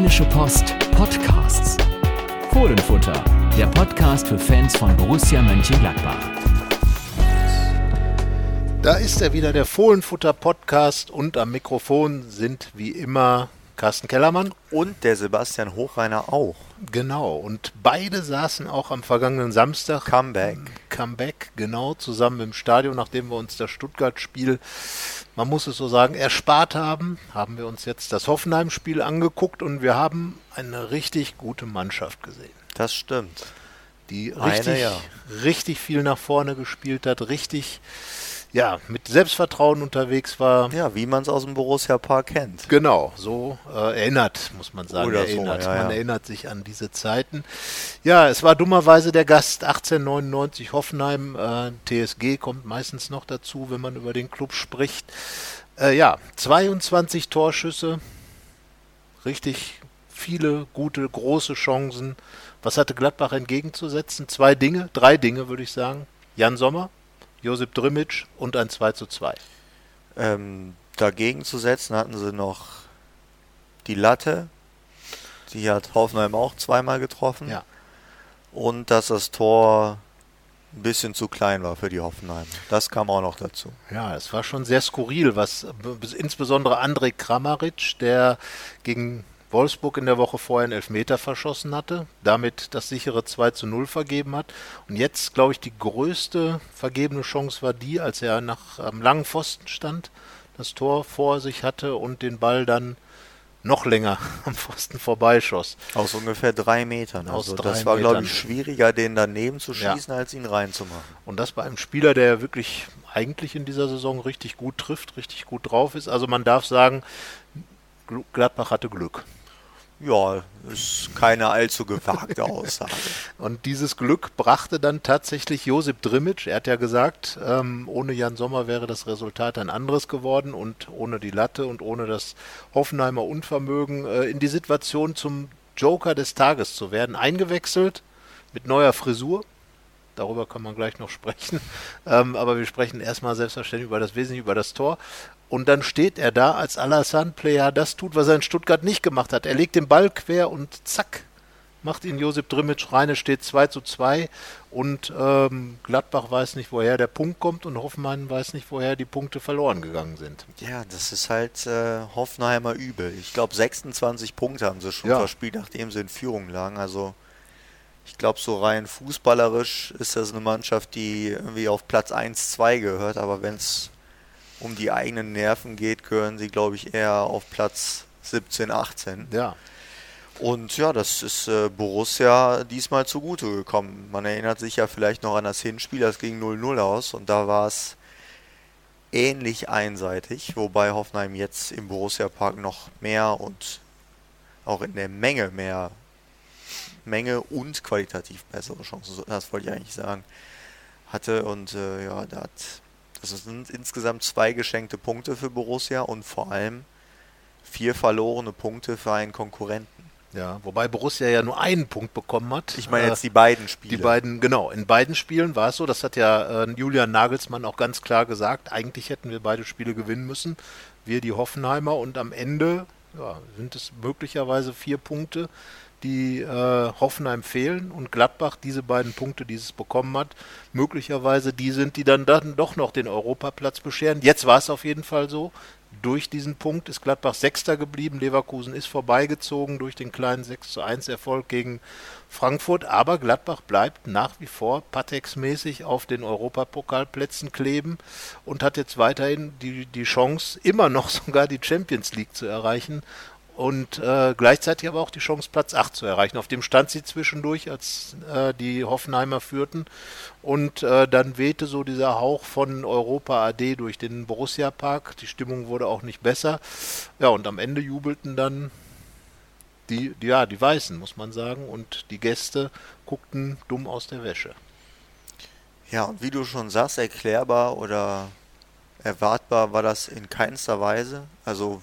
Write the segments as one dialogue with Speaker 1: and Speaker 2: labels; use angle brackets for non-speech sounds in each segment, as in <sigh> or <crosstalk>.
Speaker 1: Rheinische Post Podcasts. Fohlenfutter, der Podcast für Fans von Borussia Mönchengladbach.
Speaker 2: Da ist er wieder, der Fohlenfutter Podcast und am Mikrofon sind wie immer Carsten Kellermann.
Speaker 3: Und der Sebastian Hochreiner auch.
Speaker 2: Genau, und beide saßen auch am vergangenen Samstag.
Speaker 3: Comeback.
Speaker 2: Comeback, genau, zusammen im Stadion, nachdem wir uns das Stuttgart-Spiel, man muss es so sagen, erspart haben, haben wir uns jetzt das Hoffenheim-Spiel angeguckt und wir haben eine richtig gute Mannschaft gesehen.
Speaker 3: Das stimmt.
Speaker 2: Die richtig, eine, ja. richtig viel nach vorne gespielt hat, richtig ja, mit Selbstvertrauen unterwegs war.
Speaker 3: Ja, wie man es aus dem Borussia Park kennt.
Speaker 2: Genau, so äh, erinnert, muss man sagen.
Speaker 3: Oder
Speaker 2: erinnert.
Speaker 3: So, ja,
Speaker 2: man
Speaker 3: ja.
Speaker 2: erinnert sich an diese Zeiten. Ja, es war dummerweise der Gast 1899 Hoffenheim. Äh, TSG kommt meistens noch dazu, wenn man über den Club spricht. Äh, ja, 22 Torschüsse. Richtig viele gute, große Chancen. Was hatte Gladbach entgegenzusetzen? Zwei Dinge, drei Dinge würde ich sagen. Jan Sommer, Josip Drimic und ein 2 zu 2.
Speaker 3: Ähm, dagegen zu setzen hatten sie noch die Latte. Die hat Hoffenheim auch zweimal getroffen.
Speaker 2: Ja.
Speaker 3: Und dass das Tor ein bisschen zu klein war für die Hoffenheim. Das kam auch noch dazu.
Speaker 2: Ja, es war schon sehr skurril, was insbesondere André Kramaric, der gegen Wolfsburg in der Woche vorher einen Elfmeter verschossen hatte, damit das sichere 2 zu 0 vergeben hat. Und jetzt, glaube ich, die größte vergebene Chance war die, als er nach am langen Pfosten stand, das Tor vor sich hatte und den Ball dann noch länger <laughs> am Pfosten vorbeischoss.
Speaker 3: Aus ungefähr drei Metern.
Speaker 2: Aus
Speaker 3: Also
Speaker 2: drei
Speaker 3: das war, glaube ich, schwieriger, den daneben zu
Speaker 2: Ja.
Speaker 3: schießen, als ihn reinzumachen.
Speaker 2: Und das bei einem Spieler, der ja wirklich eigentlich in dieser Saison richtig gut trifft, richtig gut drauf ist. Also man darf sagen, Gl- Gladbach hatte Glück.
Speaker 3: Ja, ist keine allzu gewagte Aussage. <laughs>
Speaker 2: Und dieses Glück brachte dann tatsächlich Josip Drimic. Er hat ja gesagt, ähm, ohne Jan Sommer wäre das Resultat ein anderes geworden und ohne die Latte und ohne das Hoffenheimer Unvermögen äh, in die Situation zum Joker des Tages zu werden. Eingewechselt mit neuer Frisur. Darüber kann man gleich noch sprechen. <laughs> Ähm, aber wir sprechen erstmal selbstverständlich über das Wesentliche, über das Tor. Und dann steht er da als Alassane-Player, das tut, was er in Stuttgart nicht gemacht hat. Er legt den Ball quer und zack, macht ihn Josip Drimic rein. Es steht 2 zu 2 und ähm, Gladbach weiß nicht, woher der Punkt kommt und Hoffenheim weiß nicht, woher die Punkte verloren gegangen sind.
Speaker 3: Ja, das ist halt äh, Hoffenheimer übel. Ich glaube, 26 Punkte haben sie schon
Speaker 2: Ja.
Speaker 3: verspielt, nachdem sie in Führung lagen. Also ich glaube, so rein fußballerisch ist das eine Mannschaft, die irgendwie auf Platz 1, 2 gehört. Aber wenn es um die eigenen Nerven geht, gehören sie, glaube ich, eher auf Platz 17, 18.
Speaker 2: Ja,
Speaker 3: Und ja, das ist äh, Borussia diesmal zugute gekommen. Man erinnert sich ja vielleicht noch an das Hinspiel, das ging 0-0 aus und da war es ähnlich einseitig, wobei Hoffenheim jetzt im Borussia Park noch mehr und auch in der Menge mehr Menge und qualitativ bessere Chancen, das wollte ich eigentlich sagen, hatte und äh, ja, da hat, das sind insgesamt zwei geschenkte Punkte für Borussia und vor allem vier verlorene Punkte für einen Konkurrenten.
Speaker 2: ja. Wobei Borussia ja nur einen Punkt bekommen hat.
Speaker 3: Ich meine
Speaker 2: Äh,
Speaker 3: jetzt die beiden Spiele.
Speaker 2: Die beiden, genau, in beiden Spielen war es so, das hat ja äh, Julian Nagelsmann auch ganz klar gesagt, eigentlich hätten wir beide Spiele gewinnen müssen, wir die Hoffenheimer und am Ende ja, sind es möglicherweise vier Punkte, die äh, Hoffenheim fehlen und Gladbach diese beiden Punkte, die es bekommen hat, möglicherweise die sind, die dann, dann doch noch den Europaplatz bescheren. Jetzt war es auf jeden Fall so. Durch diesen Punkt ist Gladbach Sechster geblieben. Leverkusen ist vorbeigezogen durch den kleinen 6 zu 1 Erfolg gegen Frankfurt. Aber Gladbach bleibt nach wie vor Patex-mäßig auf den Europapokalplätzen kleben und hat jetzt weiterhin die, die Chance, immer noch <laughs> sogar die Champions League zu erreichen und äh, gleichzeitig aber auch die Chance, Platz 8 zu erreichen. Auf dem stand sie zwischendurch, als äh, die Hoffenheimer führten. Und äh, dann wehte so dieser Hauch von Europa AD durch den Borussia Park. Die Stimmung wurde auch nicht besser. Ja, und am Ende jubelten dann die, die, ja, die Weißen, muss man sagen. Und die Gäste guckten dumm aus der Wäsche.
Speaker 3: Ja, und wie du schon sagst, erklärbar oder erwartbar war das in keinster Weise. Also,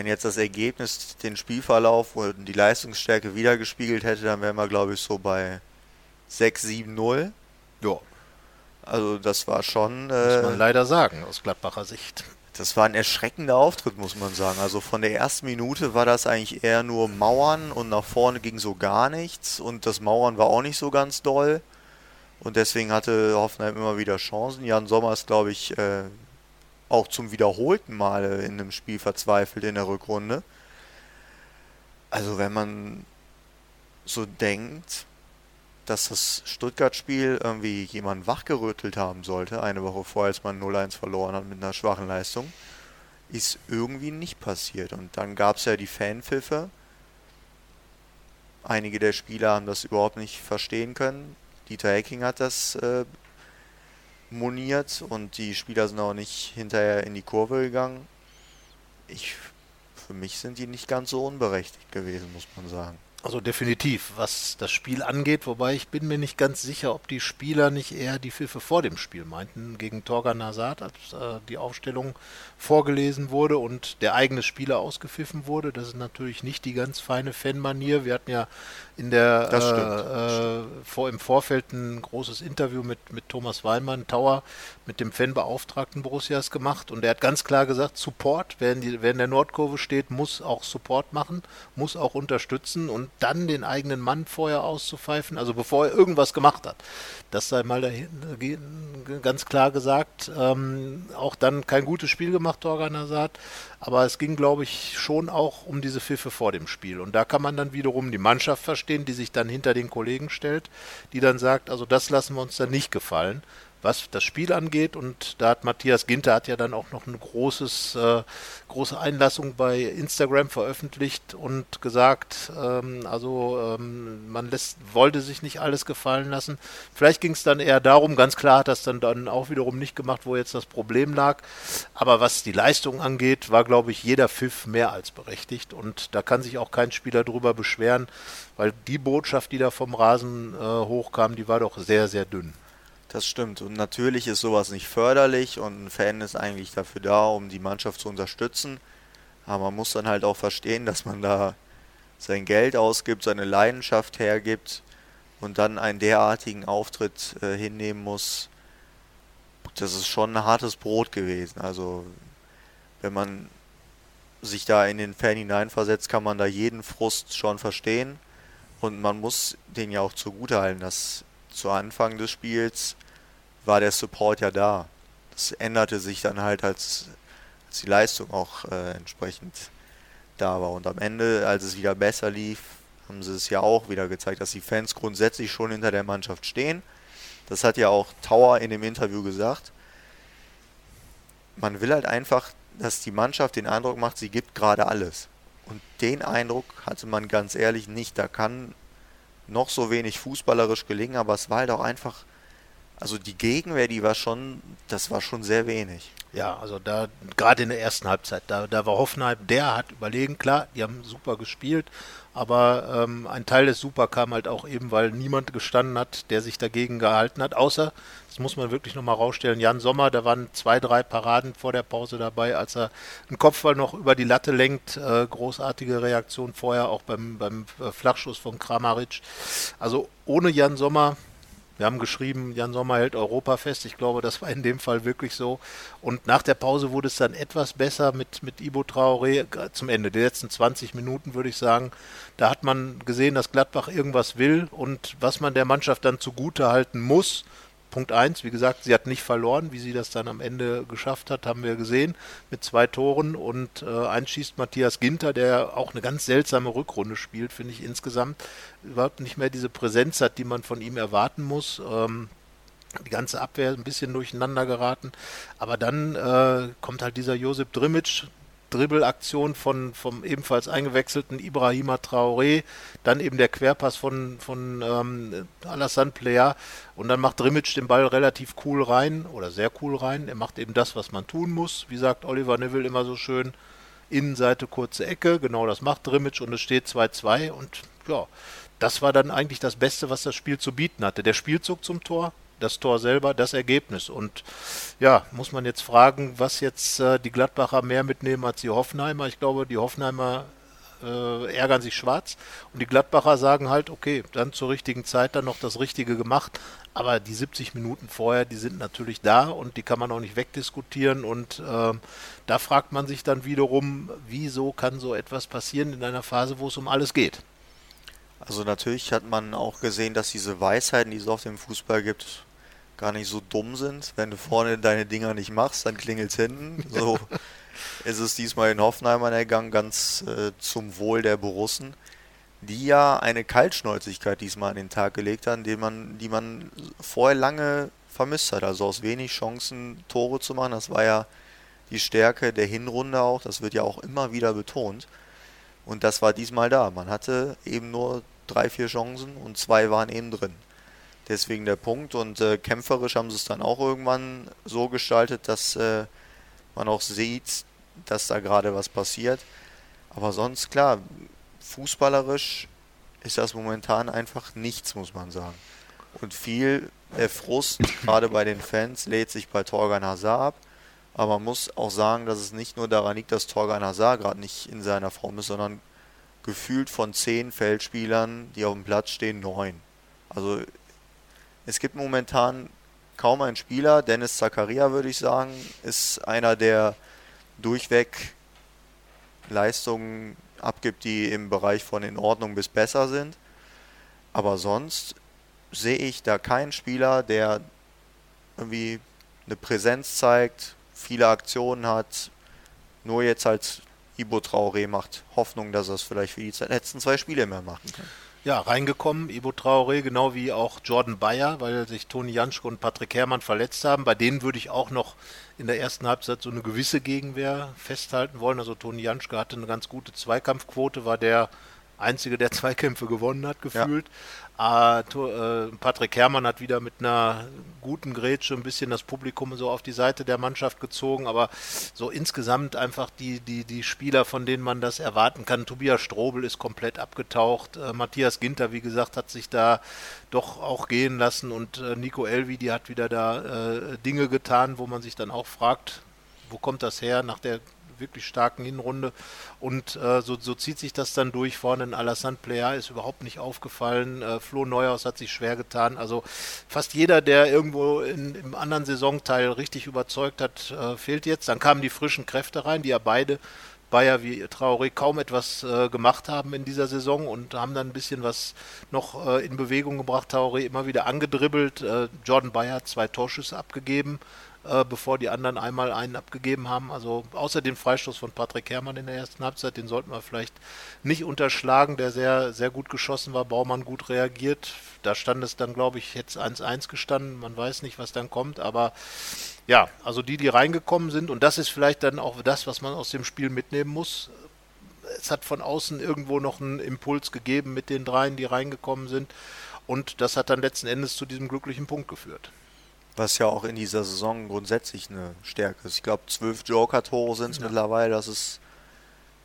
Speaker 3: wenn jetzt das Ergebnis den Spielverlauf und die Leistungsstärke wiedergespiegelt hätte, dann wären wir, glaube ich, so bei 6-7-0.
Speaker 2: Ja,
Speaker 3: Also, das war schon.
Speaker 2: muss man
Speaker 3: Äh,
Speaker 2: leider sagen, aus Gladbacher Sicht.
Speaker 3: Das war ein erschreckender Auftritt, muss man sagen. Also von der ersten Minute war das eigentlich eher nur Mauern und nach vorne ging so gar nichts und das Mauern war auch nicht so ganz doll. Und deswegen hatte Hoffenheim immer wieder Chancen. Jan Sommer ist, glaube ich, äh, auch zum wiederholten Male in einem Spiel verzweifelt in der Rückrunde. Also wenn man so denkt, dass das Stuttgart-Spiel irgendwie jemand wachgerüttelt haben sollte, eine Woche vorher, als man 0-1 verloren hat mit einer schwachen Leistung, ist irgendwie nicht passiert. Und dann gab es ja die Fanpfiffe. Einige der Spieler haben das überhaupt nicht verstehen können. Dieter Hecking hat das äh, moniert und die Spieler sind auch nicht hinterher in die Kurve gegangen. Ich, für mich sind die nicht ganz so unberechtigt gewesen, muss man sagen.
Speaker 2: Also definitiv, was das Spiel angeht, wobei ich bin mir nicht ganz sicher, ob die Spieler nicht eher die Pfiffe vor dem Spiel meinten, gegen Torgan Nazar, als äh, die Aufstellung vorgelesen wurde und der eigene Spieler ausgepfiffen wurde. Das ist natürlich nicht die ganz feine Fanmanier. Wir hatten ja in der äh, äh, vor, im Vorfeld ein großes Interview mit, mit Thomas Weinmann, Tauer, mit dem Fanbeauftragten Borussias gemacht und er hat ganz klar gesagt, Support, wer in, die, wer in der Nordkurve steht, muss auch Support machen, muss auch unterstützen und dann den eigenen Mann vorher auszupfeifen, also bevor er irgendwas gemacht hat. Das sei mal dahin, ganz klar gesagt. Ähm, auch dann kein gutes Spiel gemacht, Torgan Hazard. Aber es ging, glaube ich, schon auch um diese Pfiffe vor dem Spiel. Und da kann man dann wiederum die Mannschaft verstehen, die sich dann hinter den Kollegen stellt, die dann sagt, also das lassen wir uns dann nicht gefallen was das Spiel angeht. Und da hat Matthias Ginter hat ja dann auch noch eine großes, äh, große Einlassung bei Instagram veröffentlicht und gesagt, ähm, also ähm, man lässt, wollte sich nicht alles gefallen lassen. Vielleicht ging es dann eher darum, ganz klar hat das dann, dann auch wiederum nicht gemacht, wo jetzt das Problem lag. Aber was die Leistung angeht, war, glaube ich, jeder Pfiff mehr als berechtigt. Und da kann sich auch kein Spieler drüber beschweren, weil die Botschaft, die da vom Rasen äh, hochkam, die war doch sehr, sehr dünn.
Speaker 3: Das stimmt. Und natürlich ist sowas nicht förderlich und ein Fan ist eigentlich dafür da, um die Mannschaft zu unterstützen. Aber man muss dann halt auch verstehen, dass man da sein Geld ausgibt, seine Leidenschaft hergibt und dann einen derartigen Auftritt äh, hinnehmen muss. Das ist schon ein hartes Brot gewesen. Also wenn man sich da in den Fan hineinversetzt, kann man da jeden Frust schon verstehen. Und man muss den ja auch zugutehalten, dass zu Anfang des Spiels war der Support ja da. Das änderte sich dann halt, als, als die Leistung auch äh, entsprechend da war. Und am Ende, als es wieder besser lief, haben sie es ja auch wieder gezeigt, dass die Fans grundsätzlich schon hinter der Mannschaft stehen. Das hat ja auch Tower in dem Interview gesagt. Man will halt einfach, dass die Mannschaft den Eindruck macht, sie gibt gerade alles. Und den Eindruck hatte man ganz ehrlich nicht. Da kann noch so wenig fußballerisch gelingen, aber es war halt auch einfach, also die Gegenwehr, die war schon, das war schon sehr wenig.
Speaker 2: Ja, also da, gerade in der ersten Halbzeit, da, da war Hoffenheim, der hat überlegen, klar, die haben super gespielt, aber ähm, ein Teil des Super kam halt auch eben, weil niemand gestanden hat, der sich dagegen gehalten hat, außer, das muss man wirklich nochmal rausstellen, Jan Sommer, da waren zwei, drei Paraden vor der Pause dabei, als er einen Kopfball noch über die Latte lenkt, äh, großartige Reaktion vorher, auch beim, beim äh, Flachschuss von Kramaric. Also ohne Jan Sommer wir haben geschrieben, Jan Sommer hält Europa fest. Ich glaube, das war in dem Fall wirklich so. Und nach der Pause wurde es dann etwas besser mit, mit Ibo Traoré zum Ende. Die letzten 20 Minuten würde ich sagen, da hat man gesehen, dass Gladbach irgendwas will und was man der Mannschaft dann zugute halten muss, Punkt 1, wie gesagt, sie hat nicht verloren. Wie sie das dann am Ende geschafft hat, haben wir gesehen mit zwei Toren. Und äh, eins schießt Matthias Ginter, der auch eine ganz seltsame Rückrunde spielt, finde ich insgesamt. Überhaupt nicht mehr diese Präsenz hat, die man von ihm erwarten muss. Ähm, die ganze Abwehr ein bisschen durcheinander geraten. Aber dann äh, kommt halt dieser Josip Drimic, Dribbelaktion von vom ebenfalls eingewechselten Ibrahima Traoré, dann eben der Querpass von, von ähm, Alassane Plea und dann macht Drimic den Ball relativ cool rein oder sehr cool rein. Er macht eben das, was man tun muss. Wie sagt Oliver Neville immer so schön, Innenseite kurze Ecke, genau das macht Drimic und es steht 2-2 und ja, das war dann eigentlich das Beste, was das Spiel zu bieten hatte. Der Spielzug zum Tor, das Tor selber, das Ergebnis. Und ja, muss man jetzt fragen, was jetzt äh, die Gladbacher mehr mitnehmen als die Hoffenheimer. Ich glaube, die Hoffenheimer äh, ärgern sich schwarz. Und die Gladbacher sagen halt, okay, dann zur richtigen Zeit dann noch das Richtige gemacht. Aber die 70 Minuten vorher, die sind natürlich da und die kann man auch nicht wegdiskutieren. Und äh, da fragt man sich dann wiederum, wieso kann so etwas passieren in einer Phase, wo es um alles geht.
Speaker 3: Also natürlich hat man auch gesehen, dass diese Weisheiten, die es auf dem Fußball gibt, gar nicht so dumm sind. Wenn du vorne deine Dinger nicht machst, dann klingelt es hinten. So <laughs> ist es diesmal in Hoffenheim ergangen, ganz äh, zum Wohl der Borussen, die ja eine Kaltschnäuzigkeit diesmal an den Tag gelegt haben, die man, die man vorher lange vermisst hat. Also aus wenig Chancen Tore zu machen. Das war ja die Stärke der Hinrunde auch. Das wird ja auch immer wieder betont. Und das war diesmal da. Man hatte eben nur drei, vier Chancen und zwei waren eben drin. Deswegen der Punkt. Und äh, kämpferisch haben sie es dann auch irgendwann so gestaltet, dass äh, man auch sieht, dass da gerade was passiert. Aber sonst, klar, fußballerisch ist das momentan einfach nichts, muss man sagen. Und viel der Frust, <laughs> gerade bei den Fans, lädt sich bei Torgan Hazard ab. Aber man muss auch sagen, dass es nicht nur daran liegt, dass Torgan Hazard gerade nicht in seiner Form ist, sondern gefühlt von zehn Feldspielern, die auf dem Platz stehen, neun. Also es gibt momentan kaum einen Spieler, Dennis Zakaria würde ich sagen, ist einer, der durchweg Leistungen abgibt, die im Bereich von in Ordnung bis besser sind. Aber sonst sehe ich da keinen Spieler, der irgendwie eine Präsenz zeigt, viele Aktionen hat. Nur jetzt halt Ibo Traoré macht Hoffnung, dass er es vielleicht für die letzten zwei Spiele mehr machen kann.
Speaker 2: Ja, reingekommen, Ibo Traoré, genau wie auch Jordan Bayer, weil sich Toni Janschke und Patrick Herrmann verletzt haben. Bei denen würde ich auch noch in der ersten Halbzeit so eine gewisse Gegenwehr festhalten wollen. Also Toni Janschke hatte eine ganz gute Zweikampfquote, war der Einzige, der <laughs> Zweikämpfe gewonnen hat, gefühlt. Ja. Äh, Patrick Herrmann hat wieder mit einer guten Grätsche ein bisschen das Publikum so auf die Seite der Mannschaft gezogen, aber so insgesamt einfach die, die, die Spieler, von denen man das erwarten kann. Tobias Strobel ist komplett abgetaucht. Äh, Matthias Ginter, wie gesagt, hat sich da doch auch gehen lassen und äh, Nico Elvi, die hat wieder da Dinge getan, wo man sich dann auch fragt, wo kommt das her nach der wirklich starken Hinrunde. Und äh, so, so, zieht sich das dann durch. Vorne in Alassane Plea ist überhaupt nicht aufgefallen. Äh, Flo Neuhaus hat sich schwer getan. Also fast jeder, der irgendwo in, im anderen Saisonteil richtig überzeugt hat, äh, fehlt jetzt. Dann kamen die frischen Kräfte rein, die ja beide Bayer wie Traoré kaum etwas äh, gemacht haben in dieser Saison und haben dann ein bisschen was noch äh, in Bewegung gebracht. Traoré immer wieder angedribbelt. Äh, Jordan Bayer hat zwei Torschüsse abgegeben äh, bevor die anderen einmal einen abgegeben haben. Also außer dem Freistoß von Patrick Herrmann in der ersten Halbzeit, den sollten wir vielleicht nicht unterschlagen, der sehr, sehr gut geschossen war, Baumann gut reagiert. Da stand es dann, glaube ich, jetzt 1-1 gestanden. Man weiß nicht, was dann kommt, aber ja, also die, die reingekommen sind, und das ist vielleicht dann auch das, was man aus dem Spiel mitnehmen muss. Es hat von außen irgendwo noch einen Impuls gegeben mit den dreien, die reingekommen sind. Und das hat dann letzten Endes zu diesem glücklichen Punkt geführt.
Speaker 3: Was ja auch in dieser Saison grundsätzlich eine Stärke ist. Ich glaube, zwölf Joker-Tore sind es ja. mittlerweile. Das ist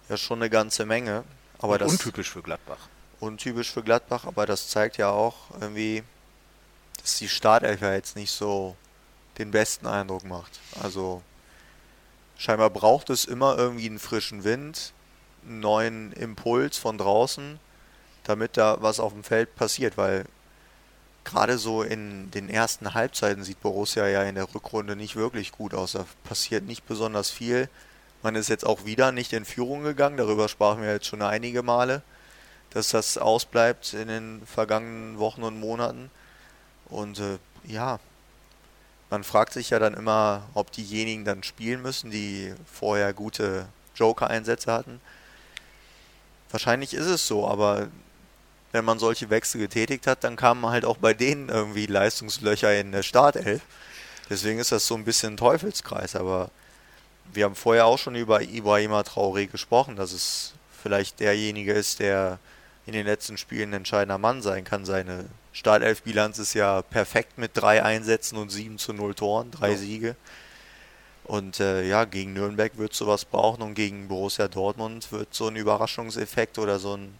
Speaker 3: ja schon eine ganze Menge. Aber Und
Speaker 2: das, untypisch für Gladbach.
Speaker 3: Untypisch für Gladbach, aber das zeigt ja auch irgendwie, dass die Startelf ja jetzt nicht so den besten Eindruck macht. Also scheinbar braucht es immer irgendwie einen frischen Wind, einen neuen Impuls von draußen, damit da was auf dem Feld passiert, weil gerade so in den ersten Halbzeiten sieht Borussia ja in der Rückrunde nicht wirklich gut aus. Da passiert nicht besonders viel. Man ist jetzt auch wieder nicht in Führung gegangen. Darüber sprachen wir jetzt schon einige Male, dass das ausbleibt in den vergangenen Wochen und Monaten. Und äh, ja, man fragt sich ja dann immer, ob diejenigen dann spielen müssen, die vorher gute Joker-Einsätze hatten. Wahrscheinlich ist es so, aber wenn man solche Wechsel getätigt hat, dann kamen halt auch bei denen irgendwie Leistungslöcher in der Startelf. Deswegen ist das so ein bisschen ein Teufelskreis, aber wir haben vorher auch schon über Ibrahima Traoré gesprochen, dass es vielleicht derjenige ist, der in den letzten Spielen ein entscheidender Mann sein kann. Seine Startelf-Bilanz ist ja perfekt mit drei Einsätzen und sieben zu null Toren, drei ja. Siege. Und äh, ja, gegen Nürnberg wird sowas brauchen und gegen Borussia Dortmund wird so ein Überraschungseffekt oder so ein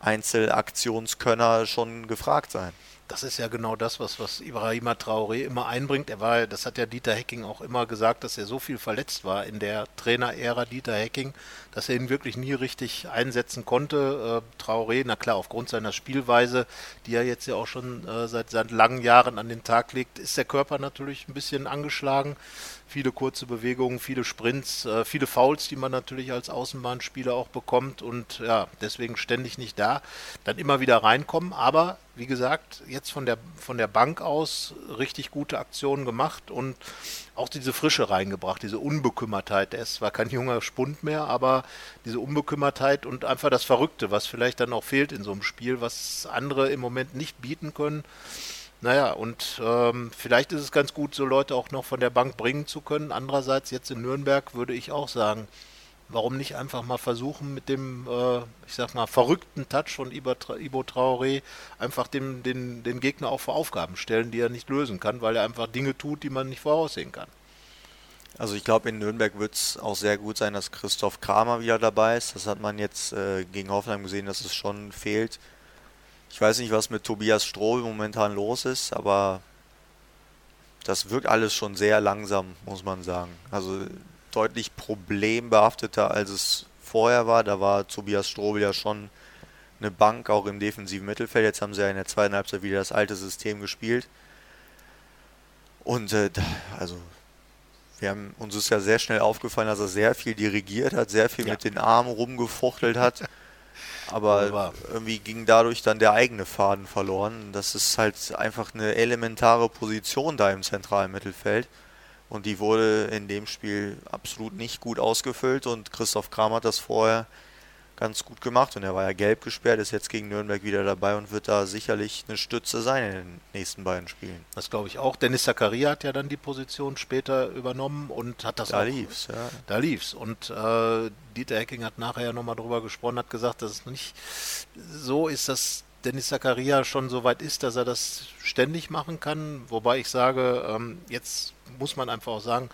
Speaker 3: Einzelaktionskönner schon gefragt sein.
Speaker 2: das ist ja genau das, was, was Ibrahima Traoré immer einbringt. Er war, das hat ja Dieter Hecking auch immer gesagt, dass er so viel verletzt war in der Trainerära Dieter Hecking, dass er ihn wirklich nie richtig einsetzen konnte. Äh, Traoré, na klar, aufgrund seiner Spielweise, die er jetzt ja auch schon äh, seit, seit langen Jahren an den Tag legt, ist der Körper natürlich ein bisschen angeschlagen viele kurze Bewegungen, viele Sprints, äh, viele Fouls, die man natürlich als Außenbahnspieler auch bekommt und ja, deswegen ständig nicht da. Dann immer wieder reinkommen, aber wie gesagt, jetzt von der, von der Bank aus richtig gute Aktionen gemacht und auch diese Frische reingebracht, diese Unbekümmertheit. Er ist zwar kein junger Spund mehr, aber diese Unbekümmertheit und einfach das Verrückte, was vielleicht dann auch fehlt in so einem Spiel, was andere im Moment nicht bieten können. Naja, und ähm, vielleicht ist es ganz gut, so Leute auch noch von der Bank bringen zu können. Andererseits, jetzt in Nürnberg würde ich auch sagen, warum nicht einfach mal versuchen, mit dem, äh, ich sag mal, verrückten Touch von Ibo, Traoré einfach den, den, den Gegner auch vor Aufgaben stellen, die er nicht lösen kann, weil er einfach Dinge tut, die man nicht voraussehen kann.
Speaker 3: Also ich glaube, in Nürnberg wird es auch sehr gut sein, dass Christoph Kramer wieder dabei ist. Das hat man jetzt äh, gegen Hoffenheim gesehen, dass es schon fehlt. Ich weiß nicht, was mit Tobias Stroh momentan los ist, aber das wirkt alles schon sehr langsam, muss man sagen. Also deutlich problembehafteter, als es vorher war. Da war Tobias Strobel ja schon eine Bank, auch im defensiven Mittelfeld. Jetzt haben sie ja in der zweiten Halbzeit wieder das alte System gespielt. Und äh, also wir haben uns ist ja sehr schnell aufgefallen, dass er sehr viel dirigiert hat, sehr viel ja. mit den Armen rumgefuchtelt hat. <laughs> Aber irgendwie ging dadurch dann der eigene Faden verloren. Das ist halt einfach eine elementare Position da im zentralen Mittelfeld. Und die wurde in dem Spiel absolut nicht gut ausgefüllt und Christoph Kram hat das vorher ganz gut gemacht und er war ja gelb gesperrt, ist jetzt gegen Nürnberg wieder dabei und wird da sicherlich eine Stütze sein in den nächsten beiden Spielen.
Speaker 2: Das glaube ich auch. Dennis Zakaria hat ja dann die Position später übernommen und hat das
Speaker 3: da
Speaker 2: auch.
Speaker 3: lief's, ja.
Speaker 2: Da lief's. Und äh, Dieter Hecking hat nachher ja nochmal drüber gesprochen, hat gesagt, dass es nicht so ist, dass Dennis Zakaria schon so weit ist, dass er das ständig machen kann. Wobei ich sage, ähm, jetzt muss man einfach auch sagen,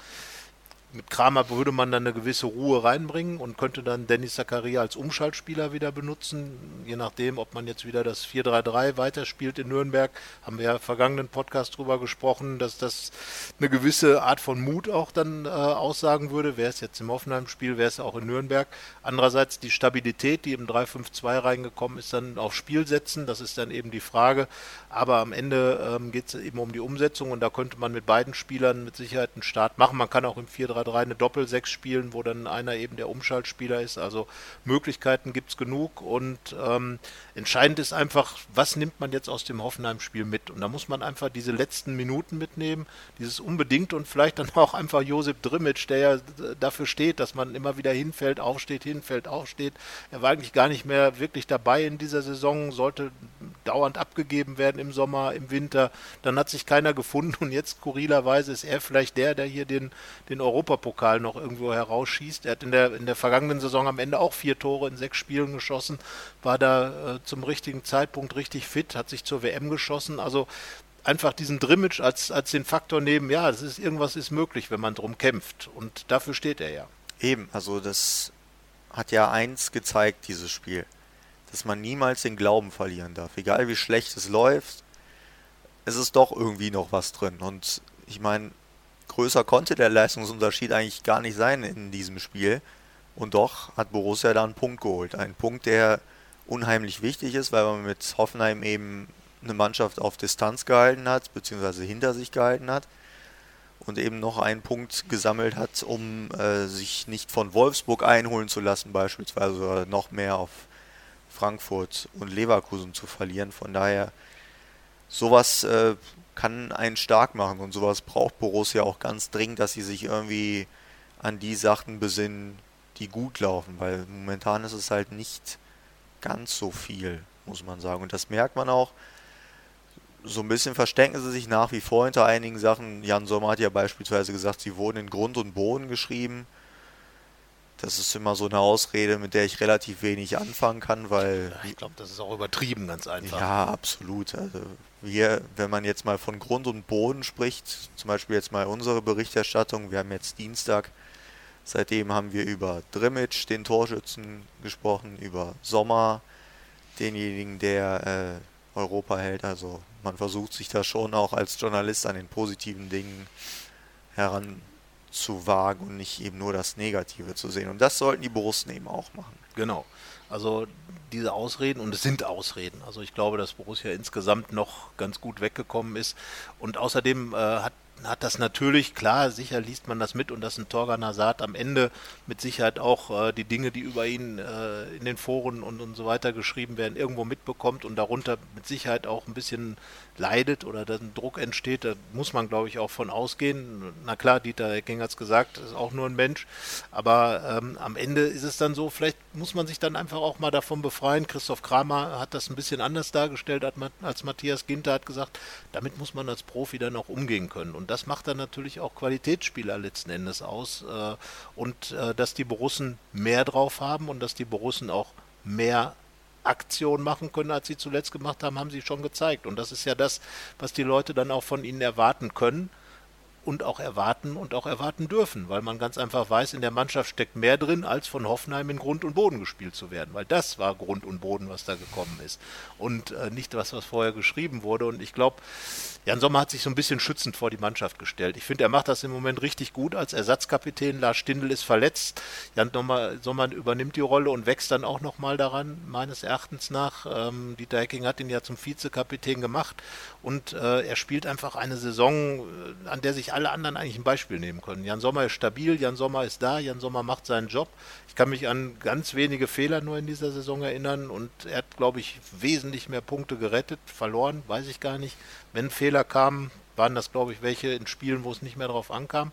Speaker 2: mit Kramer würde man dann eine gewisse Ruhe reinbringen und könnte dann Dennis Zakaria als Umschaltspieler wieder benutzen. Je nachdem, ob man jetzt wieder das 4-3-3 weiterspielt in Nürnberg. Haben wir ja im vergangenen Podcast drüber gesprochen, dass das eine gewisse Art von Mut auch dann äh, aussagen würde. Wäre es jetzt im Hoffenheim-Spiel, wäre es auch in Nürnberg. Andererseits die Stabilität, die im 3-5-2 reingekommen ist, dann aufs Spiel setzen. Das ist dann eben die Frage. Aber am Ende ähm, geht es eben um die Umsetzung und da könnte man mit beiden Spielern mit Sicherheit einen Start machen. Man kann auch im 4-3-3 eine Doppel-6 spielen, wo dann einer eben der Umschaltspieler ist. Also Möglichkeiten gibt es genug und ähm, entscheidend ist einfach, was nimmt man jetzt aus dem Hoffenheim-Spiel mit? Und da muss man einfach diese letzten Minuten mitnehmen, dieses unbedingt und vielleicht dann auch einfach Josip Drimmitsch, der ja dafür steht, dass man immer wieder hinfällt, aufsteht, hinfällt, aufsteht. Er war eigentlich gar nicht mehr wirklich dabei in dieser Saison, sollte dauernd abgegeben werden im Sommer, im Winter. Dann hat sich keiner gefunden und jetzt skurrilerweise ist er vielleicht der, der hier den, den Europapokal noch irgendwo herausschießt. Er hat in der, in der vergangenen Saison am Ende auch vier Tore in sechs Spielen geschossen, war da äh, zum richtigen Zeitpunkt richtig fit, hat sich zur WM geschossen. Also einfach diesen Drimmitsch als, als den Faktor nehmen, ja, das ist, irgendwas ist möglich, wenn man drum kämpft. Und dafür steht er ja.
Speaker 3: Eben, also das hat ja eins gezeigt, dieses Spiel dass man niemals den Glauben verlieren darf. Egal wie schlecht es läuft, es ist doch irgendwie noch was drin. Und ich meine, größer konnte der Leistungsunterschied eigentlich gar nicht sein in diesem Spiel. Und doch hat Borussia da einen Punkt geholt. Ein Punkt, der unheimlich wichtig ist, weil man mit Hoffenheim eben eine Mannschaft auf Distanz gehalten hat, beziehungsweise hinter sich gehalten hat. Und eben noch einen Punkt gesammelt hat, um äh, sich nicht von Wolfsburg einholen zu lassen, beispielsweise, oder noch mehr auf Frankfurt und Leverkusen zu verlieren. Von daher, sowas äh, kann einen stark machen und sowas braucht Borussia auch ganz dringend, dass sie sich irgendwie an die Sachen besinnen, die gut laufen, weil momentan ist es halt nicht ganz so viel, muss man sagen. Und das merkt man auch. So ein bisschen verstecken sie sich nach wie vor hinter einigen Sachen. Jan Sommer hat ja beispielsweise gesagt, sie wurden in Grund und Boden geschrieben. Das ist immer so eine Ausrede, mit der ich relativ wenig anfangen kann, weil.
Speaker 2: Ich glaube, das ist auch übertrieben, ganz einfach.
Speaker 3: Ja, absolut. Also wir, wenn man jetzt mal von Grund und Boden spricht, zum Beispiel jetzt mal unsere Berichterstattung, wir haben jetzt Dienstag, seitdem haben wir über Drimmitsch, den Torschützen, gesprochen, über Sommer, denjenigen, der Europa hält. Also man versucht sich da schon auch als Journalist an den positiven Dingen heranzuwagen und nicht eben nur das Negative zu sehen. Und das sollten die Borussen eben auch machen.
Speaker 2: Genau. Also diese Ausreden, und es sind Ausreden. Also ich glaube, dass Borussia insgesamt noch ganz gut weggekommen ist. Und außerdem äh, hat hat das natürlich, klar, sicher liest man das mit und dass ein Torgan Hazard am Ende mit Sicherheit auch äh, die Dinge, die über ihn äh, in den Foren und, und so weiter geschrieben werden, irgendwo mitbekommt und darunter mit Sicherheit auch ein bisschen leidet oder dass ein Druck entsteht, da muss man, glaube ich, auch von ausgehen. Na klar, Dieter Hecking hat es gesagt, ist auch nur ein Mensch, aber ähm, am Ende ist es dann so, vielleicht muss man sich dann einfach auch mal davon befreien. Christoph Kramer hat das ein bisschen anders dargestellt als Matthias Ginter hat gesagt, damit muss man als Profi dann auch umgehen können. Und das macht dann natürlich auch Qualitätsspieler letzten Endes aus. Äh, und äh, dass die Borussen mehr drauf haben und dass die Borussen auch mehr Aktion machen können, als sie zuletzt gemacht haben, haben sie schon gezeigt. Und das ist ja das, was die Leute dann auch von ihnen erwarten können und auch erwarten und auch erwarten dürfen, weil man ganz einfach weiß, in der Mannschaft steckt mehr drin, als von Hoffenheim in Grund und Boden gespielt zu werden, weil das war Grund und Boden, was da gekommen ist und äh, nicht was, was vorher geschrieben wurde. Und ich glaube, Jan Sommer hat sich so ein bisschen schützend vor die Mannschaft gestellt. Ich finde, er macht das im Moment richtig gut als Ersatzkapitän. Lars Stindl ist verletzt. Jan Sommer übernimmt die Rolle und wächst dann auch nochmal daran, meines Erachtens nach. Ähm, Dieter Hecking hat ihn ja zum Vizekapitän gemacht und äh, er spielt einfach eine Saison, äh, an der sich alle anderen eigentlich ein Beispiel nehmen können. Jan Sommer ist stabil, Jan Sommer ist da, Jan Sommer macht seinen Job. Ich kann mich an ganz wenige Fehler nur in dieser Saison erinnern und er hat, glaube ich, wesentlich mehr Punkte gerettet. Verloren, weiß ich gar nicht. Wenn Fehler kamen, waren das, glaube ich, welche in Spielen, wo es nicht mehr drauf ankam.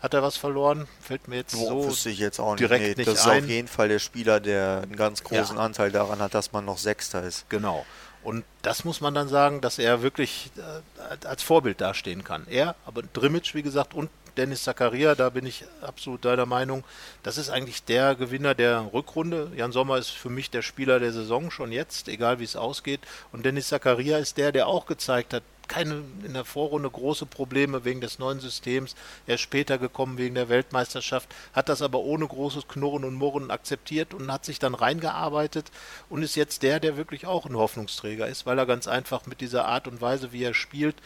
Speaker 2: Hat er was verloren? Fällt mir jetzt Wo, so
Speaker 3: ich jetzt auch nicht. direkt nee, nicht Das ist auf jeden Fall der Spieler, der einen ganz großen ja. Anteil daran hat, dass man noch Sechster ist.
Speaker 2: Genau. Und das muss man dann sagen, dass er wirklich äh, als Vorbild dastehen kann. Er, aber Drimmitsch, wie gesagt, und Dennis Zakaria, da bin ich absolut deiner Meinung. Das ist eigentlich der Gewinner der Rückrunde. Jan Sommer ist für mich der Spieler der Saison schon jetzt, egal wie es ausgeht. Und Dennis Zakaria ist der, der auch gezeigt hat, keine in der Vorrunde große Probleme wegen des neuen Systems. Er ist später gekommen wegen der Weltmeisterschaft, hat das aber ohne großes Knurren und Murren akzeptiert und hat sich dann reingearbeitet und ist jetzt der, der wirklich auch ein Hoffnungsträger ist, weil er ganz einfach mit dieser Art und Weise, wie er spielt,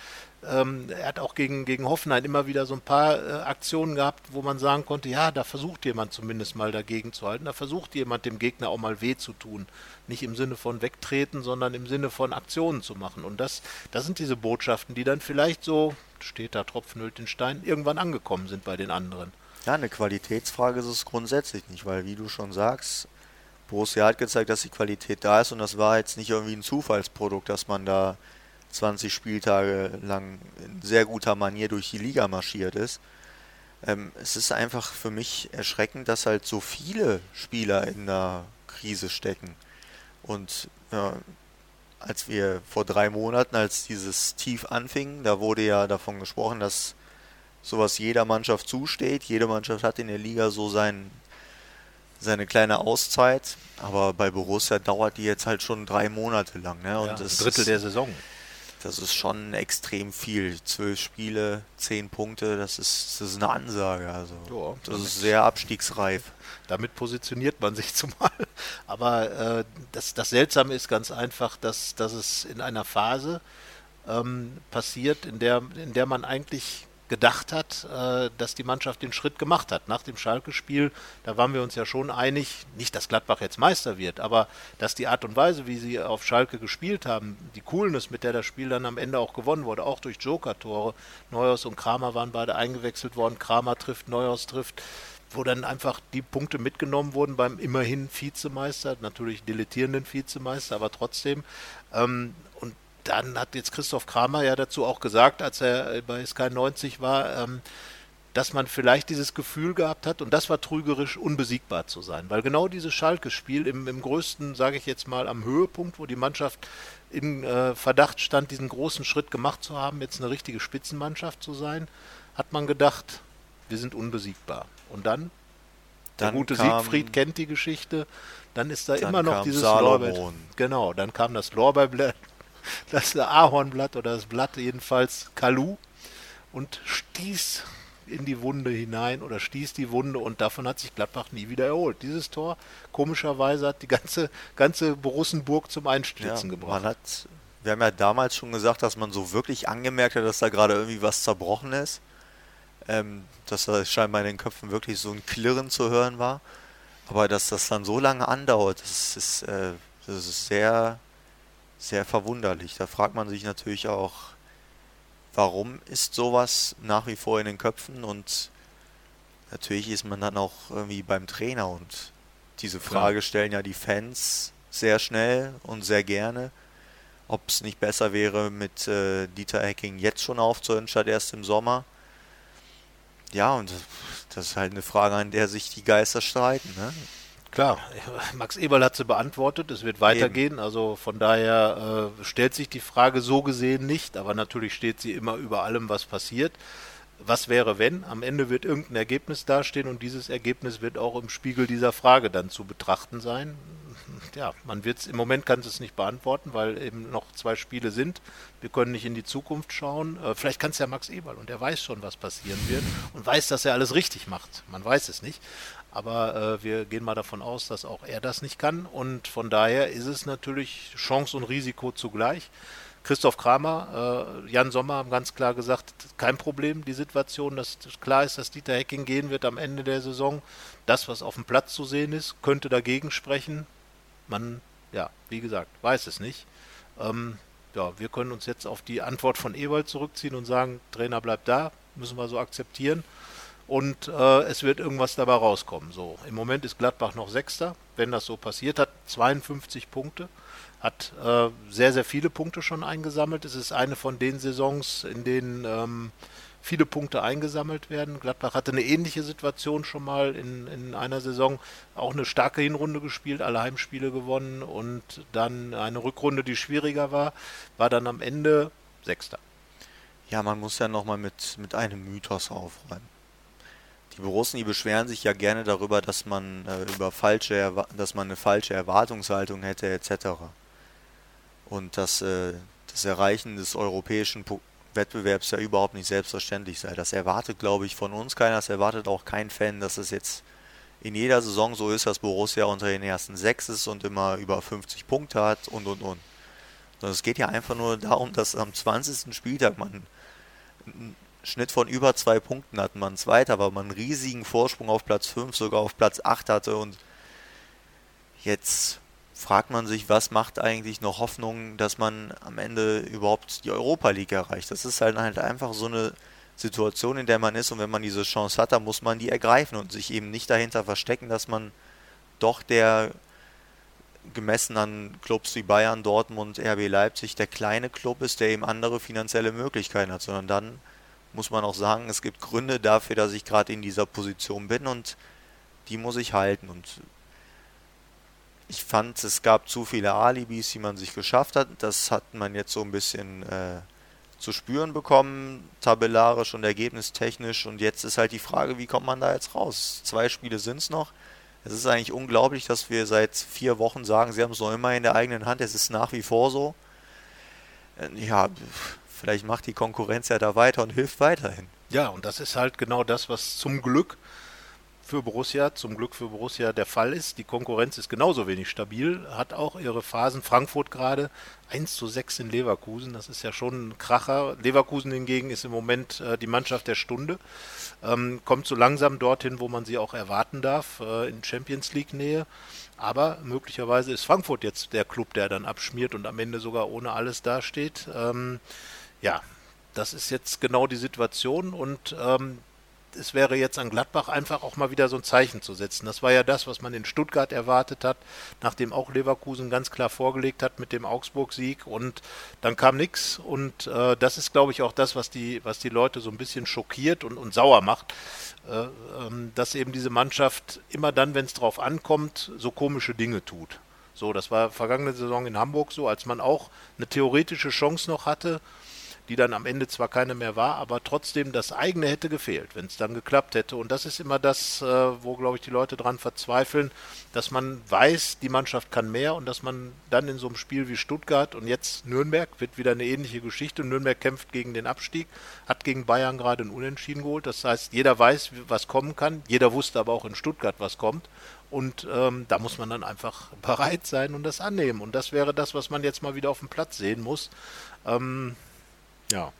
Speaker 2: ähm, er hat auch gegen, gegen Hoffenheim immer wieder so ein paar äh, Aktionen gehabt, wo man sagen konnte, ja, da versucht jemand zumindest mal dagegen zu halten, da versucht jemand dem Gegner auch mal weh zu tun. Nicht im Sinne von wegtreten, sondern im Sinne von Aktionen zu machen. Und das, das sind diese Botschaften, die dann vielleicht so, steht da Tropfen hüllt den Stein, irgendwann angekommen sind bei den anderen.
Speaker 3: Ja, eine Qualitätsfrage ist es grundsätzlich nicht, weil wie du schon sagst, Borussia hat gezeigt, dass die Qualität da ist und das war jetzt nicht irgendwie ein Zufallsprodukt, dass man da 20 Spieltage lang in sehr guter Manier durch die Liga marschiert ist. Ähm, es ist einfach für mich erschreckend, dass halt so viele Spieler in der Krise stecken. Und ja, als wir vor drei Monaten, als dieses Tief anfing, da wurde ja davon gesprochen, dass sowas jeder Mannschaft zusteht. Jede Mannschaft hat in der Liga so sein, seine kleine Auszeit. Aber bei Borussia dauert die jetzt halt schon drei Monate lang. Ne?
Speaker 2: Und ja, ein Drittel der Saison.
Speaker 3: Das ist schon extrem viel. Zwölf Spiele, zehn Punkte, das ist, das ist eine Ansage. Also ja, das ist sehr abstiegsreif.
Speaker 2: Damit positioniert man sich <laughs> zumal. Aber äh, das, das Seltsame ist ganz einfach, dass, dass es in einer Phase ähm, passiert, in der, in der man eigentlich gedacht hat, äh, dass die Mannschaft den Schritt gemacht hat. Nach dem Schalke-Spiel, da waren wir uns ja schon einig, nicht, dass Gladbach jetzt Meister wird, aber dass die Art und Weise, wie sie auf Schalke gespielt haben, die Coolness, mit der das Spiel dann am Ende auch gewonnen wurde, auch durch Joker-Tore. Neuhaus und Kramer waren beide eingewechselt worden, Kramer trifft, Neuhaus trifft wo dann einfach die Punkte mitgenommen wurden beim immerhin Vizemeister, natürlich dilettierenden Vizemeister, aber trotzdem. Ähm, und dann hat jetzt Christoph Kramer ja dazu auch gesagt, als er bei Sky 90 war, ähm, dass man vielleicht dieses Gefühl gehabt hat, und das war trügerisch, unbesiegbar zu sein. Weil genau dieses Schalke-Spiel im, im größten, sage ich jetzt mal, am Höhepunkt, wo die Mannschaft in äh, Verdacht stand, diesen großen Schritt gemacht zu haben, jetzt eine richtige Spitzenmannschaft zu sein, hat man gedacht, wir sind unbesiegbar. Und dann, dann der gute Siegfried kennt die Geschichte, dann ist da immer noch dieses Lorbeer. Genau, dann kam das Lorbeerblatt <laughs> das Ahornblatt oder das Blatt jedenfalls Kalu und stieß in die Wunde hinein oder stieß die Wunde und davon hat sich Gladbach nie wieder erholt. Dieses Tor, komischerweise, hat die ganze, ganze Borussenburg zum Einstürzen ja, gebracht.
Speaker 3: Man hat wir haben ja damals schon gesagt, dass man so wirklich angemerkt hat, dass da gerade irgendwie was zerbrochen ist. Ähm, dass da scheinbar in den Köpfen wirklich so ein Klirren zu hören war. Aber dass das dann so lange andauert, das ist, äh, das ist sehr, sehr verwunderlich. Da fragt man sich natürlich auch, warum ist sowas nach wie vor in den Köpfen und natürlich ist man dann auch irgendwie beim Trainer und diese Frage stellen ja die Fans sehr schnell und sehr gerne ob es nicht besser wäre, mit äh, Dieter Hecking jetzt schon aufzuhören, statt erst im Sommer. Ja, und das ist halt eine Frage, an der sich die Geister streiten. Ne?
Speaker 2: Klar, <laughs> Max Eberl hat sie beantwortet, es wird weitergehen, Eben. also von daher äh, stellt sich die Frage so gesehen nicht, aber natürlich steht sie immer über allem, was passiert. Was wäre, wenn? Am Ende wird irgendein Ergebnis dastehen und dieses Ergebnis wird auch im Spiegel dieser Frage dann zu betrachten sein ja, man wird es im Moment kann es nicht beantworten, weil eben noch zwei Spiele sind. Wir können nicht in die Zukunft schauen. Äh, vielleicht kann es ja Max Eberl und er weiß schon, was passieren wird und weiß, dass er alles richtig macht. Man weiß es nicht. Aber äh, wir gehen mal davon aus, dass auch er das nicht kann. Und von daher ist es natürlich Chance und Risiko zugleich. Christoph Kramer, äh, Jan Sommer haben ganz klar gesagt, kein Problem, die Situation, dass klar ist, dass Dieter Hecking gehen wird am Ende der Saison. Das, was auf dem Platz zu sehen ist, könnte dagegen sprechen man, ja, wie gesagt, weiß es nicht. Ähm, ja, wir können uns jetzt auf die Antwort von Ewald zurückziehen und sagen, Trainer bleibt da, müssen wir so akzeptieren. Und äh, es wird irgendwas dabei rauskommen. So, im Moment ist Gladbach noch Sechster, wenn das so passiert hat, 52 Punkte, hat äh, sehr, sehr viele Punkte schon eingesammelt. Es ist eine von den Saisons, in denen ähm, viele Punkte eingesammelt werden. Gladbach hatte eine ähnliche Situation schon mal in, in einer Saison, auch eine starke Hinrunde gespielt, alle Heimspiele gewonnen und dann eine Rückrunde, die schwieriger war, war dann am Ende Sechster.
Speaker 3: Ja, man muss ja nochmal mit, mit einem Mythos aufräumen. Die Borussen, die beschweren sich ja gerne darüber, dass man äh, über falsche, dass man eine falsche Erwartungshaltung hätte etc. Und dass äh, das Erreichen des europäischen Wettbewerbs ja überhaupt nicht selbstverständlich sei. Das erwartet, glaube ich, von uns keiner. Das erwartet auch kein Fan, dass es jetzt in jeder Saison so ist, dass Borussia unter den ersten sechs ist und immer über 50 Punkte hat und und und. Sondern es geht ja einfach nur darum, dass am 20. Spieltag man Schnitt von über zwei Punkten hat, man zweiter, weil man einen riesigen Vorsprung auf Platz 5, sogar auf Platz 8 hatte und jetzt fragt man sich, was macht eigentlich noch Hoffnung, dass man am Ende überhaupt die Europa League erreicht. Das ist halt, halt einfach so eine Situation, in der man ist und wenn man diese Chance hat, dann muss man die ergreifen und sich eben nicht dahinter verstecken, dass man doch der gemessen an Clubs wie Bayern, Dortmund, RB Leipzig der kleine Club ist, der eben andere finanzielle Möglichkeiten hat, sondern dann muss man auch sagen, es gibt Gründe dafür, dass ich gerade in dieser Position bin und die muss ich halten und ich fand, es gab zu viele Alibis, die man sich geschafft hat. Das hat man jetzt so ein bisschen äh, zu spüren bekommen, tabellarisch und ergebnistechnisch. Und jetzt ist halt die Frage, wie kommt man da jetzt raus? Zwei Spiele sind es noch. Es ist eigentlich unglaublich, dass wir seit vier Wochen sagen, sie haben es noch immer in der eigenen Hand. Es ist nach wie vor so. Äh, ja, vielleicht macht die Konkurrenz ja da weiter und hilft weiterhin.
Speaker 2: Ja, und das ist halt genau das, was zum Glück für Borussia, zum Glück für Borussia der Fall ist. Die Konkurrenz ist genauso wenig stabil, hat auch ihre Phasen. Frankfurt gerade 1 zu 6 in Leverkusen, das ist ja schon ein Kracher. Leverkusen hingegen ist im Moment äh, die Mannschaft der Stunde, ähm, kommt so langsam dorthin, wo man sie auch erwarten darf, äh, in Champions League Nähe. Aber möglicherweise ist Frankfurt jetzt der Club, der dann abschmiert und am Ende sogar ohne alles dasteht. Ähm, ja, das ist jetzt genau die Situation und ähm, es wäre jetzt an Gladbach einfach auch mal wieder so ein Zeichen zu setzen. Das war ja das, was man in Stuttgart erwartet hat, nachdem auch Leverkusen ganz klar vorgelegt hat mit dem Augsburg-Sieg und dann kam nichts und äh, das ist, glaube ich, auch das, was die, was die Leute so ein bisschen schockiert und, und sauer macht, äh, ähm, dass eben diese Mannschaft immer dann, wenn es drauf ankommt, so komische Dinge tut. So, das war vergangene Saison in Hamburg so, als man auch eine theoretische Chance noch hatte, die dann am Ende zwar keine mehr war, aber trotzdem das eigene hätte gefehlt, wenn es dann geklappt hätte. Und das ist immer das, äh, wo, glaube ich, die Leute dran verzweifeln, dass man weiß, die Mannschaft kann mehr und dass man dann in so einem Spiel wie Stuttgart und jetzt Nürnberg wird wieder eine ähnliche Geschichte. Nürnberg kämpft gegen den Abstieg, hat gegen Bayern gerade ein Unentschieden geholt. Das heißt, jeder weiß, was kommen kann. Jeder wusste aber auch in Stuttgart, was kommt. Und ähm, da muss man dann einfach <laughs> bereit sein und das annehmen. Und das wäre das, was man jetzt mal wieder auf dem Platz sehen muss. Ähm, ja.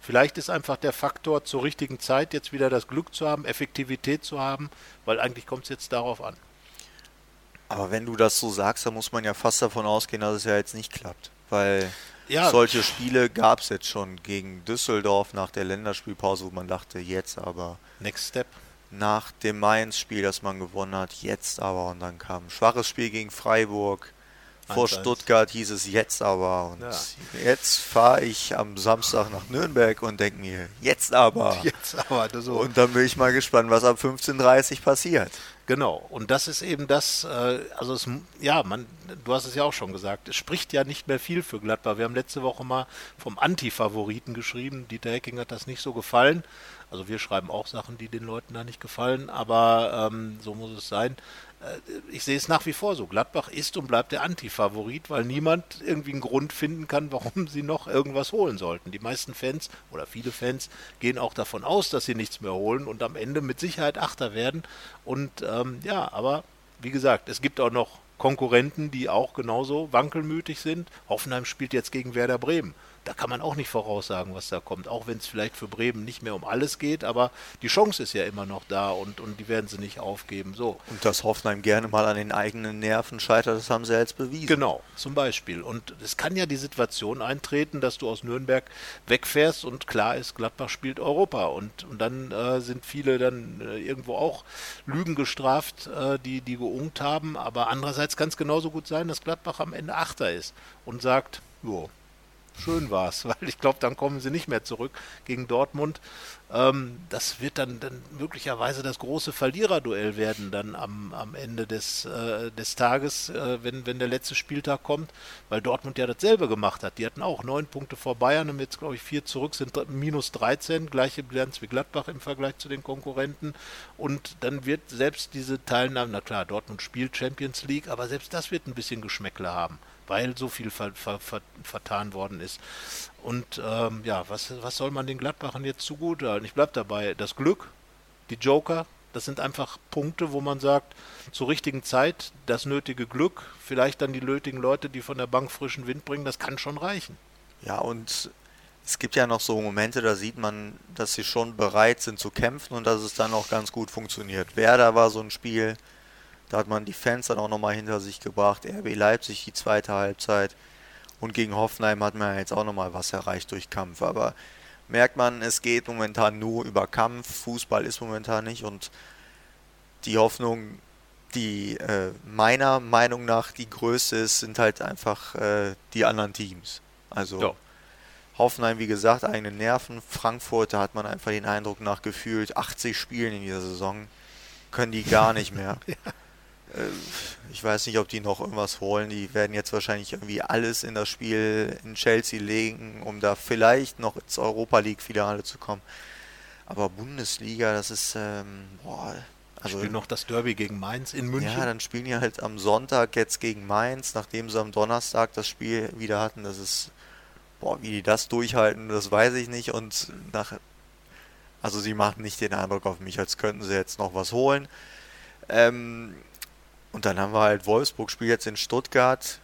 Speaker 2: Vielleicht ist einfach der Faktor zur richtigen Zeit jetzt wieder das Glück zu haben, Effektivität zu haben, weil eigentlich kommt es jetzt darauf an.
Speaker 3: Aber wenn du das so sagst, dann muss man ja fast davon ausgehen, dass es ja jetzt nicht klappt. Weil ja. solche Spiele gab es jetzt schon gegen Düsseldorf nach der Länderspielpause, wo man dachte, jetzt aber.
Speaker 2: Next Step.
Speaker 3: Nach dem Mainz-Spiel, das man gewonnen hat, jetzt aber. Und dann kam ein schwaches Spiel gegen Freiburg. Vor Stuttgart hieß es jetzt aber. Und ja. jetzt fahre ich am Samstag nach Nürnberg und denke mir, jetzt aber. <laughs>
Speaker 2: Jetzt aber. So.
Speaker 3: Und dann bin ich mal gespannt, was ab 15.30 Uhr passiert.
Speaker 2: Genau, und das ist eben das, äh, also es, ja, man, du hast es ja auch schon gesagt, es spricht ja nicht mehr viel für Gladbach. Wir haben letzte Woche mal vom Anti-Favoriten geschrieben. Dieter Hecking hat das nicht so gefallen. Also wir schreiben auch Sachen, die den Leuten da nicht gefallen, aber ähm, so muss es sein. Äh, ich sehe es nach wie vor so. Gladbach ist und bleibt der Anti-Favorit, weil niemand irgendwie einen Grund finden kann, warum sie noch irgendwas holen sollten. Die meisten Fans oder viele Fans gehen auch davon aus, dass sie nichts mehr holen und am Ende mit Sicherheit Achter werden. Und ähm, ja, aber wie gesagt, es gibt auch noch Konkurrenten, die auch genauso wankelmütig sind. Hoffenheim spielt jetzt gegen Werder Bremen da kann man auch nicht voraussagen, was da kommt. Auch wenn es vielleicht für Bremen nicht mehr um alles geht, aber die Chance ist ja immer noch da und, und die werden sie nicht aufgeben. So.
Speaker 3: Und dass Hoffenheim gerne mal an den eigenen Nerven scheitert, das haben sie jetzt bewiesen.
Speaker 2: Genau, zum Beispiel. Und es kann ja die Situation eintreten, dass du aus Nürnberg wegfährst und klar ist, Gladbach spielt Europa. Und, und dann äh, sind viele dann äh, irgendwo auch Lügen gestraft, äh, die, die geungt haben. Aber andererseits kann es genauso gut sein, dass Gladbach am Ende Achter ist und sagt, jo, schön war es, <laughs> weil ich glaube, dann kommen sie nicht mehr zurück gegen Dortmund. Ähm, das wird dann, dann möglicherweise das große Verliererduell werden dann am, am Ende des, äh, des Tages, äh, wenn, wenn der letzte Spieltag kommt, weil Dortmund ja dasselbe gemacht hat. Die hatten auch neun Punkte vor Bayern, haben jetzt glaube ich vier zurück, sind minus 13, gleiche Bilanz wie Gladbach im Vergleich zu den Konkurrenten. Und dann wird selbst diese Teilnahme, na klar, Dortmund spielt Champions League, aber selbst das wird ein bisschen Geschmäckle haben weil so viel ver, ver, ver, vertan worden ist. Und ähm, ja, was, was soll man den Gladbachern jetzt zugute halten? Ich bleibe dabei. Das Glück, die Joker, das sind einfach Punkte, wo man sagt, zur richtigen Zeit das nötige Glück, vielleicht dann die nötigen Leute, die von der Bank frischen Wind bringen, das kann schon reichen.
Speaker 3: Ja, und es gibt ja noch so Momente, da sieht man, dass sie schon bereit sind zu kämpfen und dass es dann auch ganz gut funktioniert. Werder war so ein Spiel, da hat man die Fans dann auch nochmal hinter sich gebracht. RB Leipzig die zweite Halbzeit. Und gegen Hoffenheim hat man jetzt auch nochmal was erreicht durch Kampf. Aber merkt man, es geht momentan nur über Kampf. Fußball ist momentan nicht. Und die Hoffnung, die äh, meiner Meinung nach die größte ist, sind halt einfach äh, die anderen Teams. Also ja. Hoffenheim, wie gesagt, eigene Nerven. Frankfurt, da hat man einfach den Eindruck nach gefühlt 80 Spielen in dieser Saison, können die gar nicht mehr. <laughs> ja. Äh, ich weiß nicht, ob die noch irgendwas holen. Die werden jetzt wahrscheinlich irgendwie alles in das Spiel in Chelsea legen, um da vielleicht noch ins Europa League-Finale zu kommen. Aber Bundesliga, das ist, ähm, boah.
Speaker 2: Also spielen noch das Derby gegen Mainz in München.
Speaker 3: Ja, dann spielen die halt am Sonntag jetzt gegen Mainz, nachdem sie am Donnerstag das Spiel wieder hatten. Das ist, boah, wie die das durchhalten, das weiß ich nicht. Und nach, also sie machen nicht den Eindruck auf mich, als könnten sie jetzt noch was holen. Ähm, und dann haben wir halt Wolfsburg spielt jetzt in Stuttgart.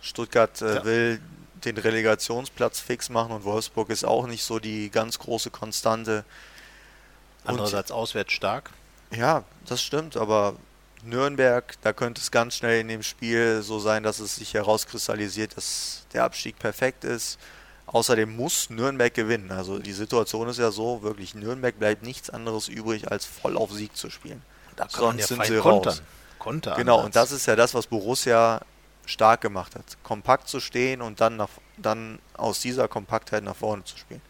Speaker 3: Stuttgart äh, ja. will den Relegationsplatz fix machen und Wolfsburg ist auch nicht so die ganz große Konstante.
Speaker 2: Andererseits und, auswärts stark.
Speaker 3: Ja, das stimmt, aber Nürnberg, da könnte es ganz schnell in dem Spiel so sein, dass es sich herauskristallisiert, dass der Abstieg perfekt ist. Außerdem muss Nürnberg gewinnen. Also die Situation ist ja so, wirklich Nürnberg bleibt nichts anderes übrig, als voll auf Sieg zu spielen.
Speaker 2: Da Sonst ja sind sie kontern. raus.
Speaker 3: Konter. Genau, und das ist ja das, was Borussia stark gemacht hat. Kompakt zu stehen und dann, nach, dann aus dieser Kompaktheit nach vorne zu spielen.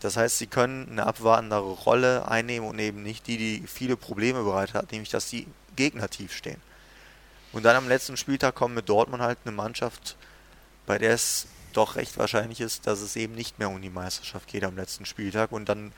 Speaker 3: Das heißt, sie können eine abwartendere Rolle einnehmen und eben nicht die, die viele Probleme bereitet hat, nämlich dass die Gegner tief stehen. Und dann am letzten Spieltag kommen mit Dortmund halt eine Mannschaft, bei der es doch recht wahrscheinlich ist, dass es eben nicht mehr um die Meisterschaft geht am letzten Spieltag. Und dann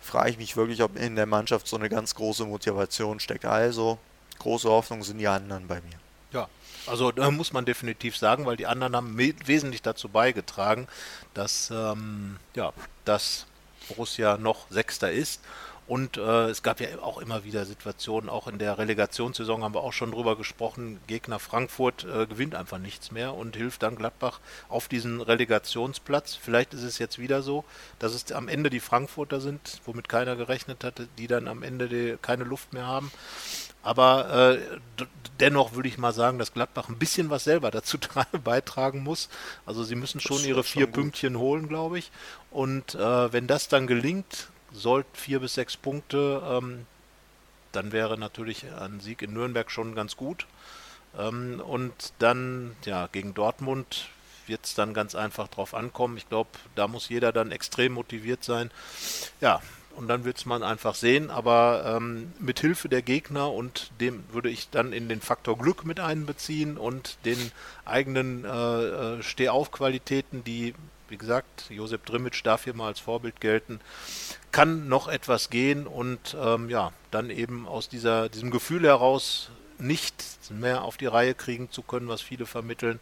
Speaker 3: frage ich mich wirklich, ob in der Mannschaft so eine ganz große Motivation steckt. Also, große Hoffnung sind die anderen bei mir.
Speaker 2: Ja, also da muss man definitiv sagen, weil die anderen haben wesentlich dazu beigetragen, dass, ähm, ja, dass Borussia noch Sechster ist. Und äh, es gab ja auch immer wieder Situationen, auch in der Relegationssaison haben wir auch schon drüber gesprochen, Gegner Frankfurt äh, gewinnt einfach nichts mehr und hilft dann Gladbach auf diesen Relegationsplatz. Vielleicht ist es jetzt wieder so, dass es am Ende die Frankfurter sind, womit keiner gerechnet hatte, die dann am Ende die, keine Luft mehr haben. Aber äh, dennoch würde ich mal sagen, dass Gladbach ein bisschen was selber dazu <laughs> beitragen muss. Also sie müssen schon ihre vier schon Pünktchen holen, glaube ich. Und äh, wenn das dann gelingt, sollten vier bis sechs Punkte, ähm, dann wäre natürlich ein Sieg in Nürnberg schon ganz gut. Ähm, und dann, ja, gegen Dortmund wird es dann ganz einfach drauf ankommen. Ich glaube, da muss jeder dann extrem motiviert sein. Ja, und dann wird es man einfach sehen. Aber ähm, mit Hilfe der Gegner und dem würde ich dann in den Faktor Glück mit einbeziehen und den eigenen äh, äh Stehaufqualitäten, die, wie gesagt, Josep Drimmitsch darf hier mal als Vorbild gelten, kann noch etwas gehen und ähm, ja, dann eben aus dieser, diesem Gefühl heraus nicht mehr auf die Reihe kriegen zu können, was viele vermitteln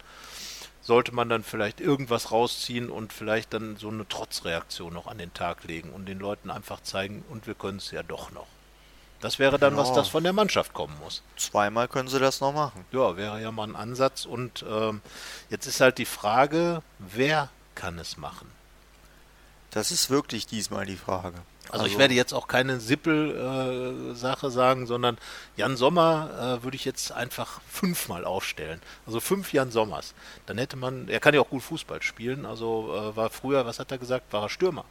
Speaker 2: sollte man dann vielleicht irgendwas rausziehen und vielleicht dann so eine Trotzreaktion noch an den Tag legen und den Leuten einfach zeigen, und wir können es ja doch noch. Das wäre dann, genau. was das von der Mannschaft kommen muss.
Speaker 3: Zweimal können sie das noch machen.
Speaker 2: Ja, wäre ja mal ein Ansatz. Und ähm, jetzt ist halt die Frage, wer kann es machen?
Speaker 3: Das ist wirklich diesmal die Frage.
Speaker 2: Also, also ich werde jetzt auch keine Sippel-Sache äh, sagen, sondern Jan Sommer äh, würde ich jetzt einfach fünfmal aufstellen. Also fünf Jan Sommers. Dann hätte man, er kann ja auch gut Fußball spielen, also äh, war früher, was hat er gesagt, war er Stürmer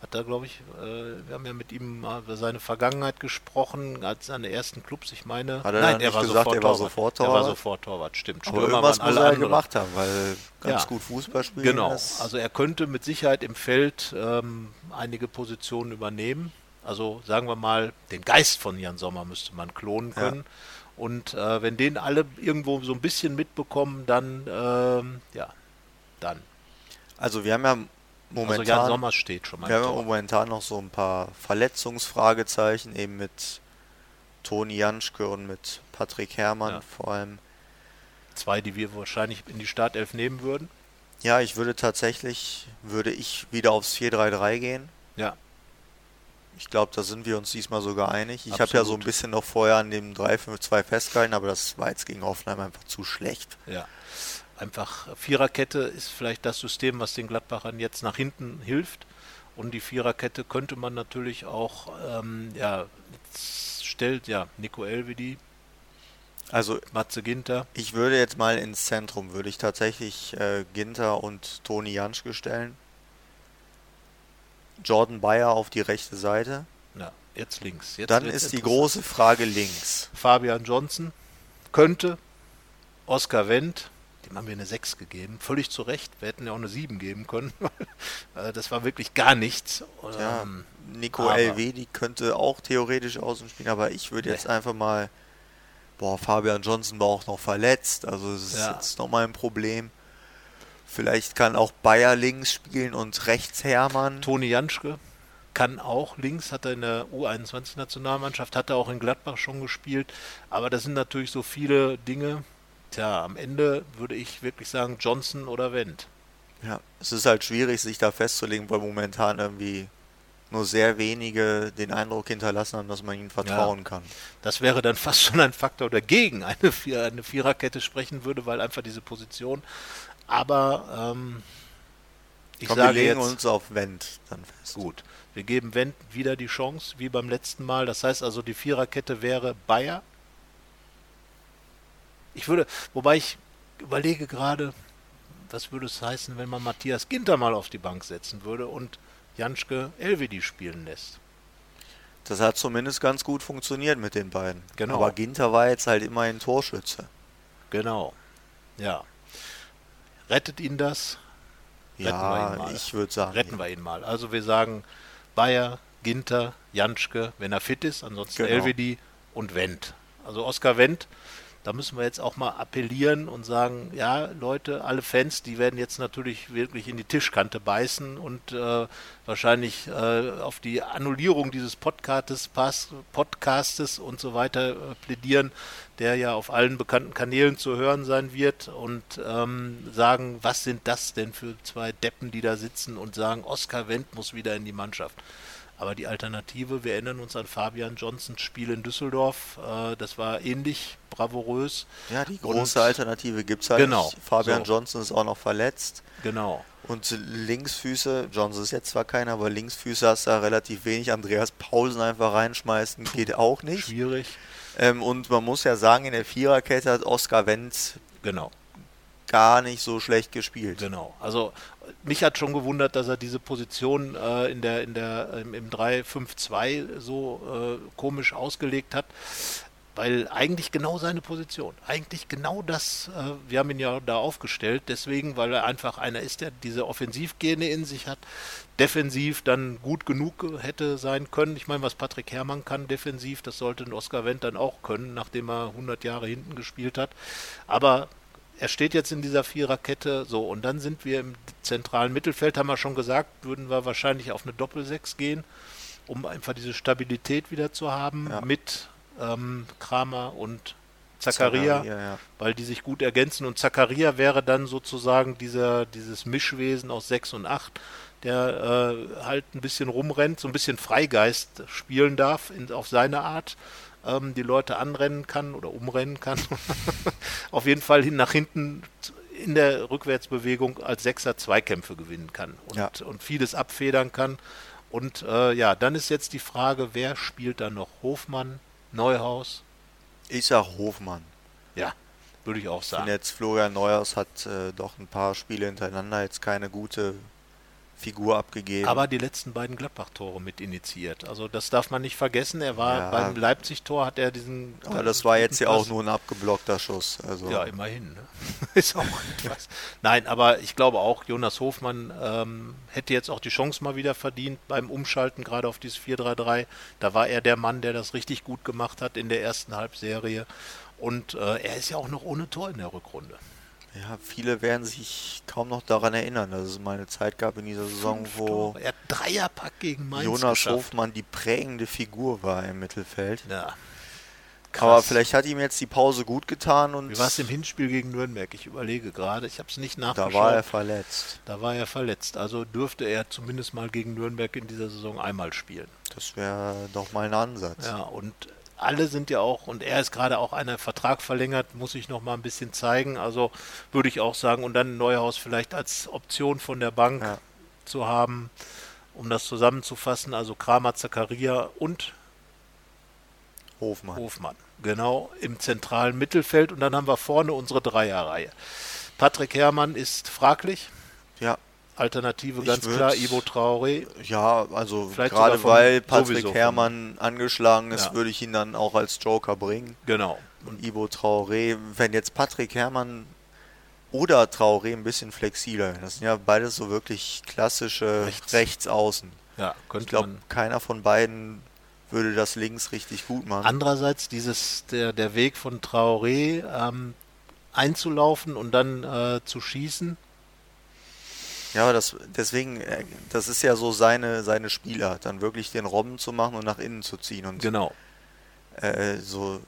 Speaker 2: hat er, glaube ich, äh, wir haben ja mit ihm mal über seine Vergangenheit gesprochen, als seine ersten Clubs, ich meine.
Speaker 3: Hat er nein, er war gesagt, sofort er war sofort Torwart?
Speaker 2: Er war sofort Torwart, stimmt.
Speaker 3: Aber Stürmer irgendwas muss er gemacht haben, weil ganz ja. gut Fußball spielen
Speaker 2: Genau, also er könnte mit Sicherheit im Feld ähm, einige Positionen übernehmen. Also sagen wir mal, den Geist von Jan Sommer müsste man klonen können. Ja. Und äh, wenn den alle irgendwo so ein bisschen mitbekommen, dann, ähm, ja, dann.
Speaker 3: Also wir haben ja momentan, also Jan
Speaker 2: Sommer steht schon mal.
Speaker 3: Wir haben momentan noch so ein paar Verletzungsfragezeichen, eben mit Toni Janschke und mit Patrick Herrmann ja. vor allem.
Speaker 2: Zwei, die wir wahrscheinlich in die Startelf nehmen würden.
Speaker 3: Ja, ich würde tatsächlich, würde ich wieder aufs 4-3-3 gehen.
Speaker 2: Ja.
Speaker 3: Ich glaube, da sind wir uns diesmal sogar einig. Ich habe ja so ein bisschen noch vorher an dem 3-5-2 festgehalten, aber das war jetzt gegen Hoffenheim einfach zu schlecht.
Speaker 2: Ja einfach Viererkette ist vielleicht das System, was den Gladbachern jetzt nach hinten hilft. Und die Viererkette könnte man natürlich auch, ähm, ja, stellt ja Nico Elvedi,
Speaker 3: also
Speaker 2: Matze Ginter.
Speaker 3: Ich würde jetzt mal ins Zentrum, würde ich tatsächlich äh, Ginter und Toni Janschke stellen. Jordan Bayer auf die rechte Seite.
Speaker 2: Ja, jetzt links. Jetzt
Speaker 3: Dann ist die große Frage links.
Speaker 2: Fabian Johnson könnte. Oskar Wendt dem haben wir eine 6 gegeben. Völlig zu Recht. Wir hätten ja auch eine 7 geben können. <laughs> Äh, das war wirklich gar nichts.
Speaker 3: Ja, ähm, Nico LW, die könnte auch theoretisch außen spielen, aber ich würde nee. jetzt einfach mal. Boah, Fabian Johnson war auch noch verletzt. Also, das ist ja. jetzt nochmal ein Problem. Vielleicht kann auch Bayer links spielen und rechts Hermann.
Speaker 2: Toni Janschke kann auch links, hat er in der U21-Nationalmannschaft, hat er auch in Gladbach schon gespielt. Aber das sind natürlich so viele Dinge, Tja, am Ende würde ich wirklich sagen Johnson oder Wendt.
Speaker 3: Ja, es ist halt schwierig, sich da festzulegen, weil momentan irgendwie nur sehr wenige den Eindruck hinterlassen haben, dass man ihnen vertrauen ja, kann.
Speaker 2: Das wäre dann <laughs> fast schon ein Faktor, der gegen eine, Vier eine Viererkette sprechen würde, weil einfach diese Position. Aber ähm,
Speaker 3: ich Komm, sage wir legen jetzt, uns auf Wendt dann fest.
Speaker 2: Gut, wir geben Wendt wieder die Chance, wie beim letzten Mal. Das heißt also, die Viererkette wäre Bayer, ich würde, wobei ich überlege gerade, was würde es heißen, wenn man Matthias Ginter mal auf die Bank setzen würde und Janschke Elvedi spielen lässt.
Speaker 3: Das hat zumindest ganz gut funktioniert mit den beiden. Genau. Aber Ginter war jetzt halt immer ein Torschütze.
Speaker 2: Genau. Ja. Rettet ihn das?
Speaker 3: Retten ja, ich würde sagen.
Speaker 2: Retten ja. wir ihn mal. Also wir sagen Bayer, Ginter, Janschke, wenn er fit ist, ansonsten genau. Elvedi und Wendt. Also Oskar Wendt da müssen wir jetzt auch mal appellieren und sagen, ja, Leute, alle Fans, die werden jetzt natürlich wirklich in die Tischkante beißen und äh, wahrscheinlich äh, auf die Annullierung dieses Podcastes, Podcastes und so weiter äh, plädieren, der ja auf allen bekannten Kanälen zu hören sein wird und ähm, sagen, was sind das denn für zwei Deppen, die da sitzen und sagen, Oskar Wendt muss wieder in die Mannschaft. Aber die Alternative, wir erinnern uns an Fabian Johnsons Spiel in Düsseldorf, äh, das war ähnlich bravourös.
Speaker 3: Ja, die große Und, Alternative gibt es halt
Speaker 2: genau, nicht.
Speaker 3: Fabian so. Johnson ist auch noch verletzt.
Speaker 2: Genau.
Speaker 3: Und Linksfüße, Johnson ist jetzt zwar keiner, aber Linksfüße hast du da relativ wenig. Andreas Paulsen einfach reinschmeißen, geht auch nicht.
Speaker 2: Schwierig.
Speaker 3: Ähm, und man muss ja sagen, in der Viererkette hat Oskar Wendt
Speaker 2: genau.
Speaker 3: Gar nicht so schlecht gespielt.
Speaker 2: Genau. Also mich hat schon gewundert, dass er diese Position äh, in der, in der, im, im 3-5-2 so äh, komisch ausgelegt hat. Weil eigentlich genau seine Position, eigentlich genau das, äh, wir haben ihn ja da aufgestellt, deswegen, weil er einfach einer ist, der diese Offensivgene in sich hat, defensiv dann gut genug hätte sein können. Ich meine, was Patrick Herrmann kann defensiv, das sollte ein Oscar Wendt dann auch können, nachdem er 100 Jahre hinten gespielt hat. Aber er steht jetzt in dieser Viererkette, so, und dann sind wir im zentralen Mittelfeld, haben wir schon gesagt, würden wir wahrscheinlich auf eine Doppelsechs gehen, um einfach diese Stabilität wieder zu haben ja. mit ähm, Kramer und Zakaria, ja. weil die sich gut ergänzen und Zakaria wäre dann sozusagen dieser, dieses Mischwesen aus 6 und 8, der äh, halt ein bisschen rumrennt, so ein bisschen Freigeist spielen darf in, auf seine Art ähm, die Leute anrennen kann oder umrennen kann. <laughs> auf jeden Fall hin nach hinten in der Rückwärtsbewegung als Sechser Zweikämpfe gewinnen kann und, ja. und vieles abfedern kann. Und äh, ja, dann ist jetzt die Frage, wer spielt da noch? Hofmann, Neuhaus?
Speaker 3: Ich sag Hofmann.
Speaker 2: Ja, würde ich auch sagen.
Speaker 3: Und jetzt Florian Neuhaus hat äh, doch ein paar Spiele hintereinander jetzt keine gute Figur abgegeben.
Speaker 2: Aber die letzten beiden Gladbach-Tore mit initiiert. Also das darf man nicht vergessen. Er war ja. beim Leipzig-Tor hat er diesen.
Speaker 3: Aber das war jetzt ja auch nur ein abgeblockter Schuss. Also.
Speaker 2: Ja, immerhin. Ne? <laughs> Ist auch etwas. Nein, aber ich glaube auch, Jonas Hofmann ähm, hätte jetzt auch die Chance mal wieder verdient beim Umschalten, gerade auf dieses 4-3-3. Da war er der Mann, der das richtig gut gemacht hat in der ersten Halbserie. Und äh, er ist ja auch noch ohne Tor in der Rückrunde.
Speaker 3: Ja, viele werden sich kaum noch daran erinnern, dass es mal eine Zeit gab in dieser Saison, wo
Speaker 2: er Dreierpack gegen Mainz
Speaker 3: Jonas geschafft. Hofmann die prägende Figur war im Mittelfeld.
Speaker 2: Ja.
Speaker 3: Krass. Aber vielleicht hat ihm jetzt die Pause gut getan und.
Speaker 2: Wie war es im Hinspiel gegen Nürnberg? Ich überlege gerade, ich habe es nicht nachgeschaut.
Speaker 3: Da war er verletzt.
Speaker 2: Da war er verletzt. Also dürfte er zumindest mal gegen Nürnberg in dieser Saison einmal spielen.
Speaker 3: Das wäre doch mal ein Ansatz.
Speaker 2: Ja, und alle sind ja auch, und er ist gerade auch einer Vertrag verlängert, muss ich noch mal ein bisschen zeigen. Also würde ich auch sagen, und dann Neuhaus vielleicht als Option von der Bank ja. zu haben, um das zusammenzufassen. Also Kramer, Zakaria und
Speaker 3: Hofmann.
Speaker 2: Hofmann. Genau, im zentralen Mittelfeld. Und dann haben wir vorne unsere Dreierreihe. Patrick Herrmann ist fraglich.
Speaker 3: Ja.
Speaker 2: Alternative ganz klar, Ivo Traoré.
Speaker 3: Ja, also gerade weil Patrick Herrmann angeschlagen ist, ja. würde ich ihn dann auch als Joker bringen.
Speaker 2: Genau.
Speaker 3: Und Ivo Traoré, wenn jetzt Patrick Herrmann oder Traoré ein bisschen flexibler, das sind ja beides so wirklich klassische Rechts. Rechtsaußen.
Speaker 2: Ja,
Speaker 3: ich glaube, keiner von beiden würde das links richtig gut machen.
Speaker 2: Andererseits dieses der der Weg von Traoré ähm, einzulaufen und dann äh, zu schießen
Speaker 3: ja, das, deswegen, äh, das ist ja so seine, seine Spielart, dann wirklich den Robben zu machen und nach innen zu ziehen. Und
Speaker 2: genau.
Speaker 3: Äh, so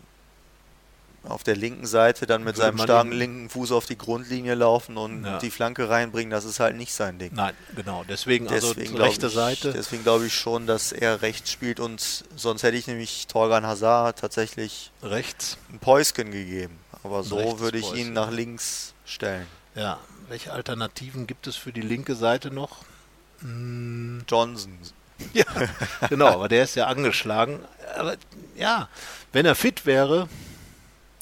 Speaker 3: auf der linken Seite dann mit seinem starken linken Fuß auf die Grundlinie laufen und ja. die Flanke reinbringen, das ist halt nicht sein Ding.
Speaker 2: Nein, genau. Deswegen, also deswegen also rechte
Speaker 3: ich,
Speaker 2: Seite.
Speaker 3: Deswegen glaube ich schon, dass er rechts spielt und sonst hätte ich nämlich Torgan Hazard tatsächlich
Speaker 2: rechts
Speaker 3: ein Päuschen gegeben. Aber so würde ich ihn nach links stellen.
Speaker 2: Ja, welche Alternativen gibt es für die linke Seite noch?
Speaker 3: Hm. Johnson. <laughs>
Speaker 2: Ja, genau, aber der ist ja angeschlagen. Aber ja, wenn er fit wäre.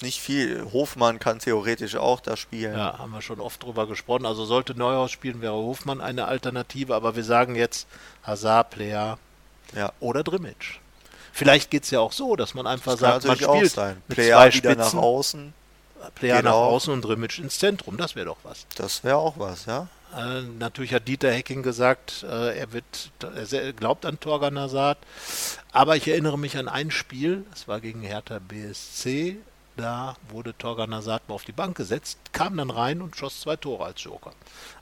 Speaker 3: Nicht viel. Hofmann kann theoretisch auch da spielen.
Speaker 2: Ja, haben wir schon oft drüber gesprochen. Also sollte Neuhaus spielen, wäre Hofmann eine Alternative. Aber wir sagen jetzt Hazard, Player
Speaker 3: ja.
Speaker 2: oder Drimmitsch. Vielleicht geht es ja auch so, dass man einfach
Speaker 3: das
Speaker 2: sagt,
Speaker 3: man
Speaker 2: spielt
Speaker 3: sein. Player wieder nach außen.
Speaker 2: Player genau. nach außen und Drimmitsch ins Zentrum. Das wäre doch was.
Speaker 3: Das wäre auch was, ja.
Speaker 2: Äh, natürlich hat Dieter Hecking gesagt, äh, er, wird, er glaubt an Torgan Hazard. Aber ich erinnere mich an ein Spiel, das war gegen Hertha BSC. da wurde Torgan Hazard mal auf die Bank gesetzt, kam dann rein und schoss zwei Tore als Joker.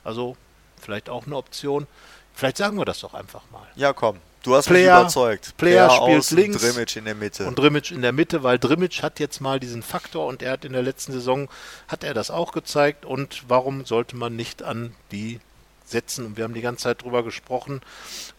Speaker 2: Also vielleicht auch eine Option. Vielleicht sagen wir das doch einfach mal.
Speaker 3: Ja, komm. Du hast
Speaker 2: Player,
Speaker 3: mich überzeugt.
Speaker 2: Player, Player spielt links.
Speaker 3: Drimmitsch in der Mitte.
Speaker 2: Und Drimmitsch in der Mitte, weil Drimmitsch hat jetzt mal diesen Faktor und er hat in der letzten Saison, hat er das auch gezeigt. Und warum sollte man nicht an die setzen. Und wir haben die ganze Zeit drüber gesprochen.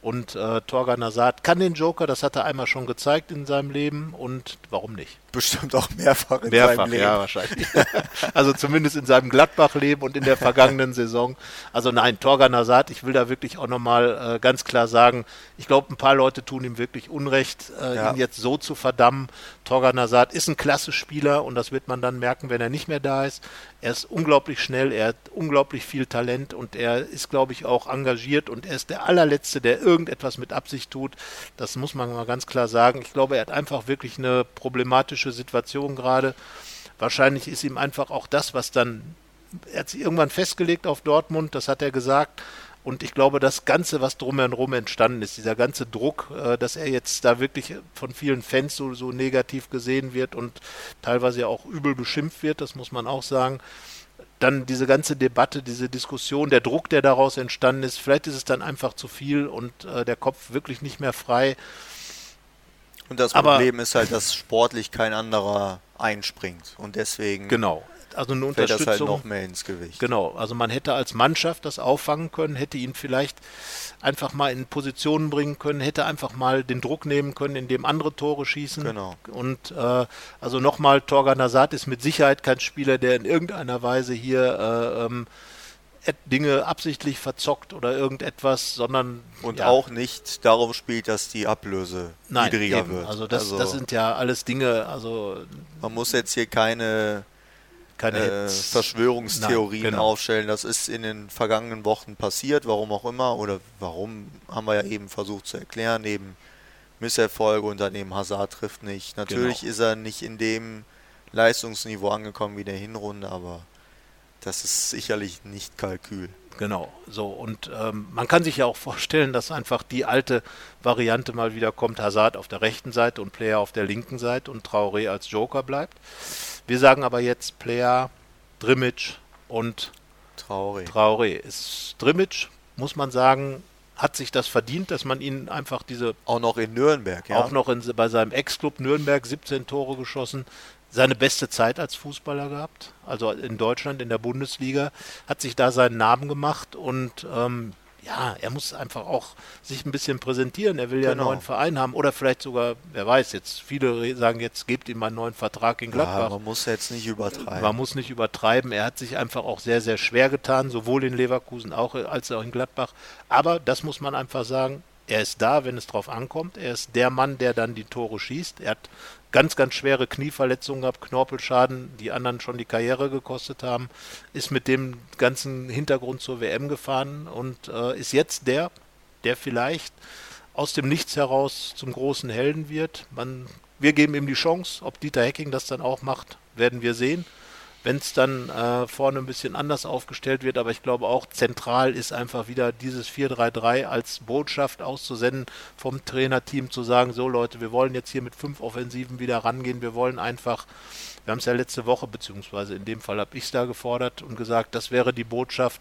Speaker 2: Und äh, Torgan Hazard kann den Joker, das hat er einmal schon gezeigt in seinem Leben. Und warum nicht?
Speaker 3: Bestimmt auch mehrfach in
Speaker 2: mehrfach,
Speaker 3: seinem Leben.
Speaker 2: ja, wahrscheinlich. <laughs> also zumindest in seinem Gladbach-Leben und in der vergangenen Saison. Also nein, Torgan Hazard, ich will da wirklich auch nochmal äh, ganz klar sagen, ich glaube, ein paar Leute tun ihm wirklich Unrecht, äh, ja. ihn jetzt so zu verdammen. Torgan Hazard ist ein klasse Spieler und das wird man dann merken, wenn er nicht mehr da ist. Er ist unglaublich schnell, er hat unglaublich viel Talent und er ist, glaube ich, auch engagiert und er ist der allerletzte, der irgendetwas mit Absicht tut. Das muss man mal ganz klar sagen. Ich glaube, er hat einfach wirklich eine problematische Situation gerade. Wahrscheinlich ist ihm einfach auch das, was dann, er hat sich irgendwann festgelegt auf Dortmund, das hat er gesagt, und ich glaube, das Ganze, was drumherum entstanden ist, dieser ganze Druck, äh, dass er jetzt da wirklich von vielen Fans so, so negativ gesehen wird und teilweise auch übel beschimpft wird, das muss man auch sagen. Dann diese ganze Debatte, diese Diskussion, der Druck, der daraus entstanden ist, vielleicht ist es dann einfach zu viel und äh, der Kopf wirklich nicht mehr frei.
Speaker 3: Und das Aber, Problem ist halt, dass sportlich kein anderer einspringt und deswegen
Speaker 2: genau also eine Fällt Unterstützung. das halt
Speaker 3: noch mehr ins Gewicht.
Speaker 2: Genau, also man hätte als Mannschaft das auffangen können, hätte ihn vielleicht einfach mal in Positionen bringen können, hätte einfach mal den Druck nehmen können, indem andere Tore schießen.
Speaker 3: Genau.
Speaker 2: Und äh, also nochmal, Torgan Hazard ist mit Sicherheit kein Spieler, der in irgendeiner Weise hier äh, ähm, Dinge absichtlich verzockt oder irgendetwas, sondern
Speaker 3: und ja. auch nicht darauf spielt, dass die Ablöse Nein, niedriger eben. wird.
Speaker 2: Also das, also das sind ja alles Dinge. Also
Speaker 3: man muss jetzt hier keine keine äh, Verschwörungstheorien Nein, genau. aufstellen. Das ist in den vergangenen Wochen passiert, warum auch immer, oder warum haben wir ja eben versucht zu erklären, eben Misserfolge und dann eben Hazard trifft nicht. Natürlich genau. ist er nicht in dem Leistungsniveau angekommen wie der Hinrunde, aber das ist sicherlich nicht Kalkül.
Speaker 2: Genau, so und ähm, man kann sich ja auch vorstellen, dass einfach die alte Variante mal wieder kommt, Hazard auf der rechten Seite und Player auf der linken Seite und Traoré als Joker bleibt. Wir sagen aber jetzt Player, Drimmitsch und
Speaker 3: Traoré.
Speaker 2: Traoré. Ist Drimmitsch, muss man sagen, hat sich das verdient, dass man ihn einfach diese.
Speaker 3: Auch noch in Nürnberg,
Speaker 2: ja. Auch noch in, bei seinem Ex-Club Nürnberg 17 Tore geschossen. Seine beste Zeit als Fußballer gehabt, also in Deutschland in der Bundesliga, hat sich da seinen Namen gemacht und ähm, ja, er muss einfach auch sich ein bisschen präsentieren. Er will ja genau. einen neuen Verein haben oder vielleicht sogar, wer weiß, jetzt viele sagen jetzt, gebt ihm einen neuen Vertrag in Gladbach. Ja,
Speaker 3: man muss jetzt nicht übertreiben.
Speaker 2: Man muss nicht übertreiben. Er hat sich einfach auch sehr, sehr schwer getan, sowohl in Leverkusen auch, als auch in Gladbach. Aber das muss man einfach sagen, er ist da, wenn es drauf ankommt. Er ist der Mann, der dann die Tore schießt. Er hat ganz, ganz schwere Knieverletzungen gehabt, Knorpelschaden, die anderen schon die Karriere gekostet haben, ist mit dem ganzen Hintergrund zur WM gefahren und äh, ist jetzt der, der vielleicht aus dem Nichts heraus zum großen Helden wird. Man, wir geben ihm die Chance, ob Dieter Hecking das dann auch macht, werden wir sehen wenn es dann äh, vorne ein bisschen anders aufgestellt wird. Aber ich glaube auch zentral ist einfach wieder dieses 4-3-3 als Botschaft auszusenden vom Trainerteam zu sagen, so Leute, wir wollen jetzt hier mit fünf Offensiven wieder rangehen. Wir wollen einfach, wir haben es ja letzte Woche, beziehungsweise in dem Fall habe ich es da gefordert und gesagt, das wäre die Botschaft.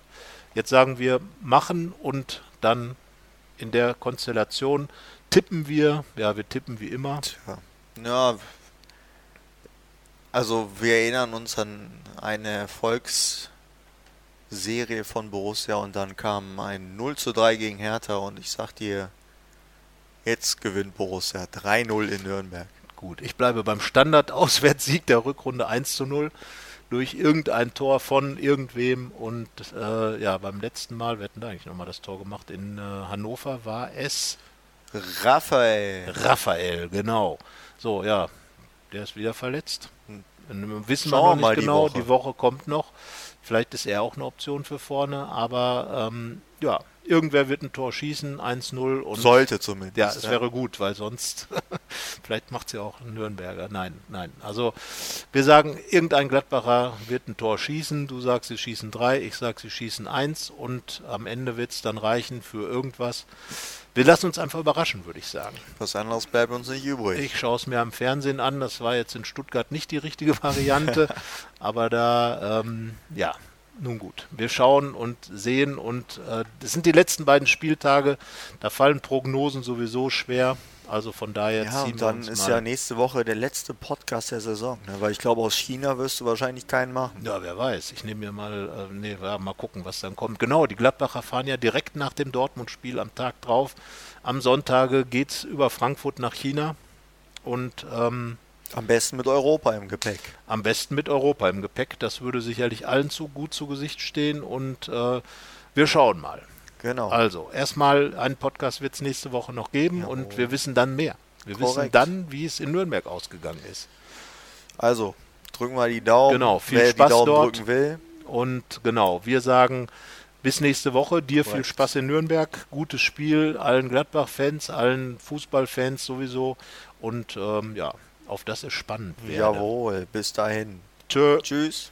Speaker 2: Jetzt sagen wir machen und dann in der Konstellation tippen wir, ja, wir tippen wie immer.
Speaker 3: Tja. Ja, also wir erinnern uns an eine Erfolgsserie von Borussia und dann kam ein 0 zu 3 gegen Hertha und ich sag dir, jetzt gewinnt Borussia 3-0 in Nürnberg.
Speaker 2: Gut, ich bleibe beim Standard-Auswärtssieg der Rückrunde 1 zu 0 durch irgendein Tor von irgendwem und äh, ja, beim letzten Mal, wir hatten da eigentlich nochmal das Tor gemacht, in äh, Hannover war es
Speaker 3: Raphael.
Speaker 2: Raphael, genau. So, ja, der ist wieder verletzt. Wissen Schauen wir noch nicht genau, die Woche. die Woche. kommt noch. Vielleicht ist er auch eine Option für vorne, aber ähm, ja, irgendwer wird ein Tor schießen, 1-0 und.
Speaker 3: Sollte zumindest.
Speaker 2: Ja, es wäre gut, weil sonst, <laughs> vielleicht macht es ja auch ein Nürnberger. Nein, nein. Also, wir sagen, irgendein Gladbacher wird ein Tor schießen. Du sagst, sie schießen drei, ich sag, sie schießen eins und am Ende wird es dann reichen für irgendwas. Wir lassen uns einfach überraschen, würde ich sagen.
Speaker 3: Was anderes bleibt uns nicht übrig.
Speaker 2: Ich schaue es mir am Fernsehen an. Das war jetzt in Stuttgart nicht die richtige <laughs> Variante. aber da, ähm, ja, nun gut. Wir schauen und sehen und äh, das sind die letzten beiden Spieltage. Da fallen Prognosen sowieso schwer. Also von daher
Speaker 3: ja,
Speaker 2: ziehen
Speaker 3: und
Speaker 2: wir
Speaker 3: dann
Speaker 2: uns
Speaker 3: ist
Speaker 2: mal.
Speaker 3: ja nächste Woche der letzte Podcast der Saison. Ne? Weil ich glaube, aus China wirst du wahrscheinlich keinen machen.
Speaker 2: Ja, wer weiß. Ich nehme mir mal, äh, nee, ja, mal gucken, was dann kommt. Genau, die Gladbacher fahren ja direkt nach dem Dortmund-Spiel am Tag drauf. Am Sonntage geht's über Frankfurt nach China und ähm,
Speaker 3: Am besten mit Europa im Gepäck.
Speaker 2: am besten mit Europa im Gepäck. Das würde sicherlich allen zu gut zu Gesicht stehen und äh, wir schauen mal.
Speaker 3: Genau.
Speaker 2: Also, erstmal einen Podcast wird es nächste Woche noch geben
Speaker 3: Jawohl.
Speaker 2: und wir wissen dann mehr. Wir wissen
Speaker 3: Korrekt.
Speaker 2: dann, wie es in Nürnberg ausgegangen ist.
Speaker 3: Also, drücken wir die Daumen.
Speaker 2: Genau, viel
Speaker 3: wer
Speaker 2: Spaß
Speaker 3: die Daumen
Speaker 2: dort.
Speaker 3: drücken will.
Speaker 2: Und genau, wir sagen bis nächste Woche. Dir viel
Speaker 3: Korrekt.
Speaker 2: Spaß in Nürnberg. Gutes Spiel allen Gladbach-Fans, allen Fußballfans sowieso. Und ähm, ja, auf das es spannend werde.
Speaker 3: Jawohl, bis dahin.
Speaker 2: Tschö.
Speaker 3: Tschüss.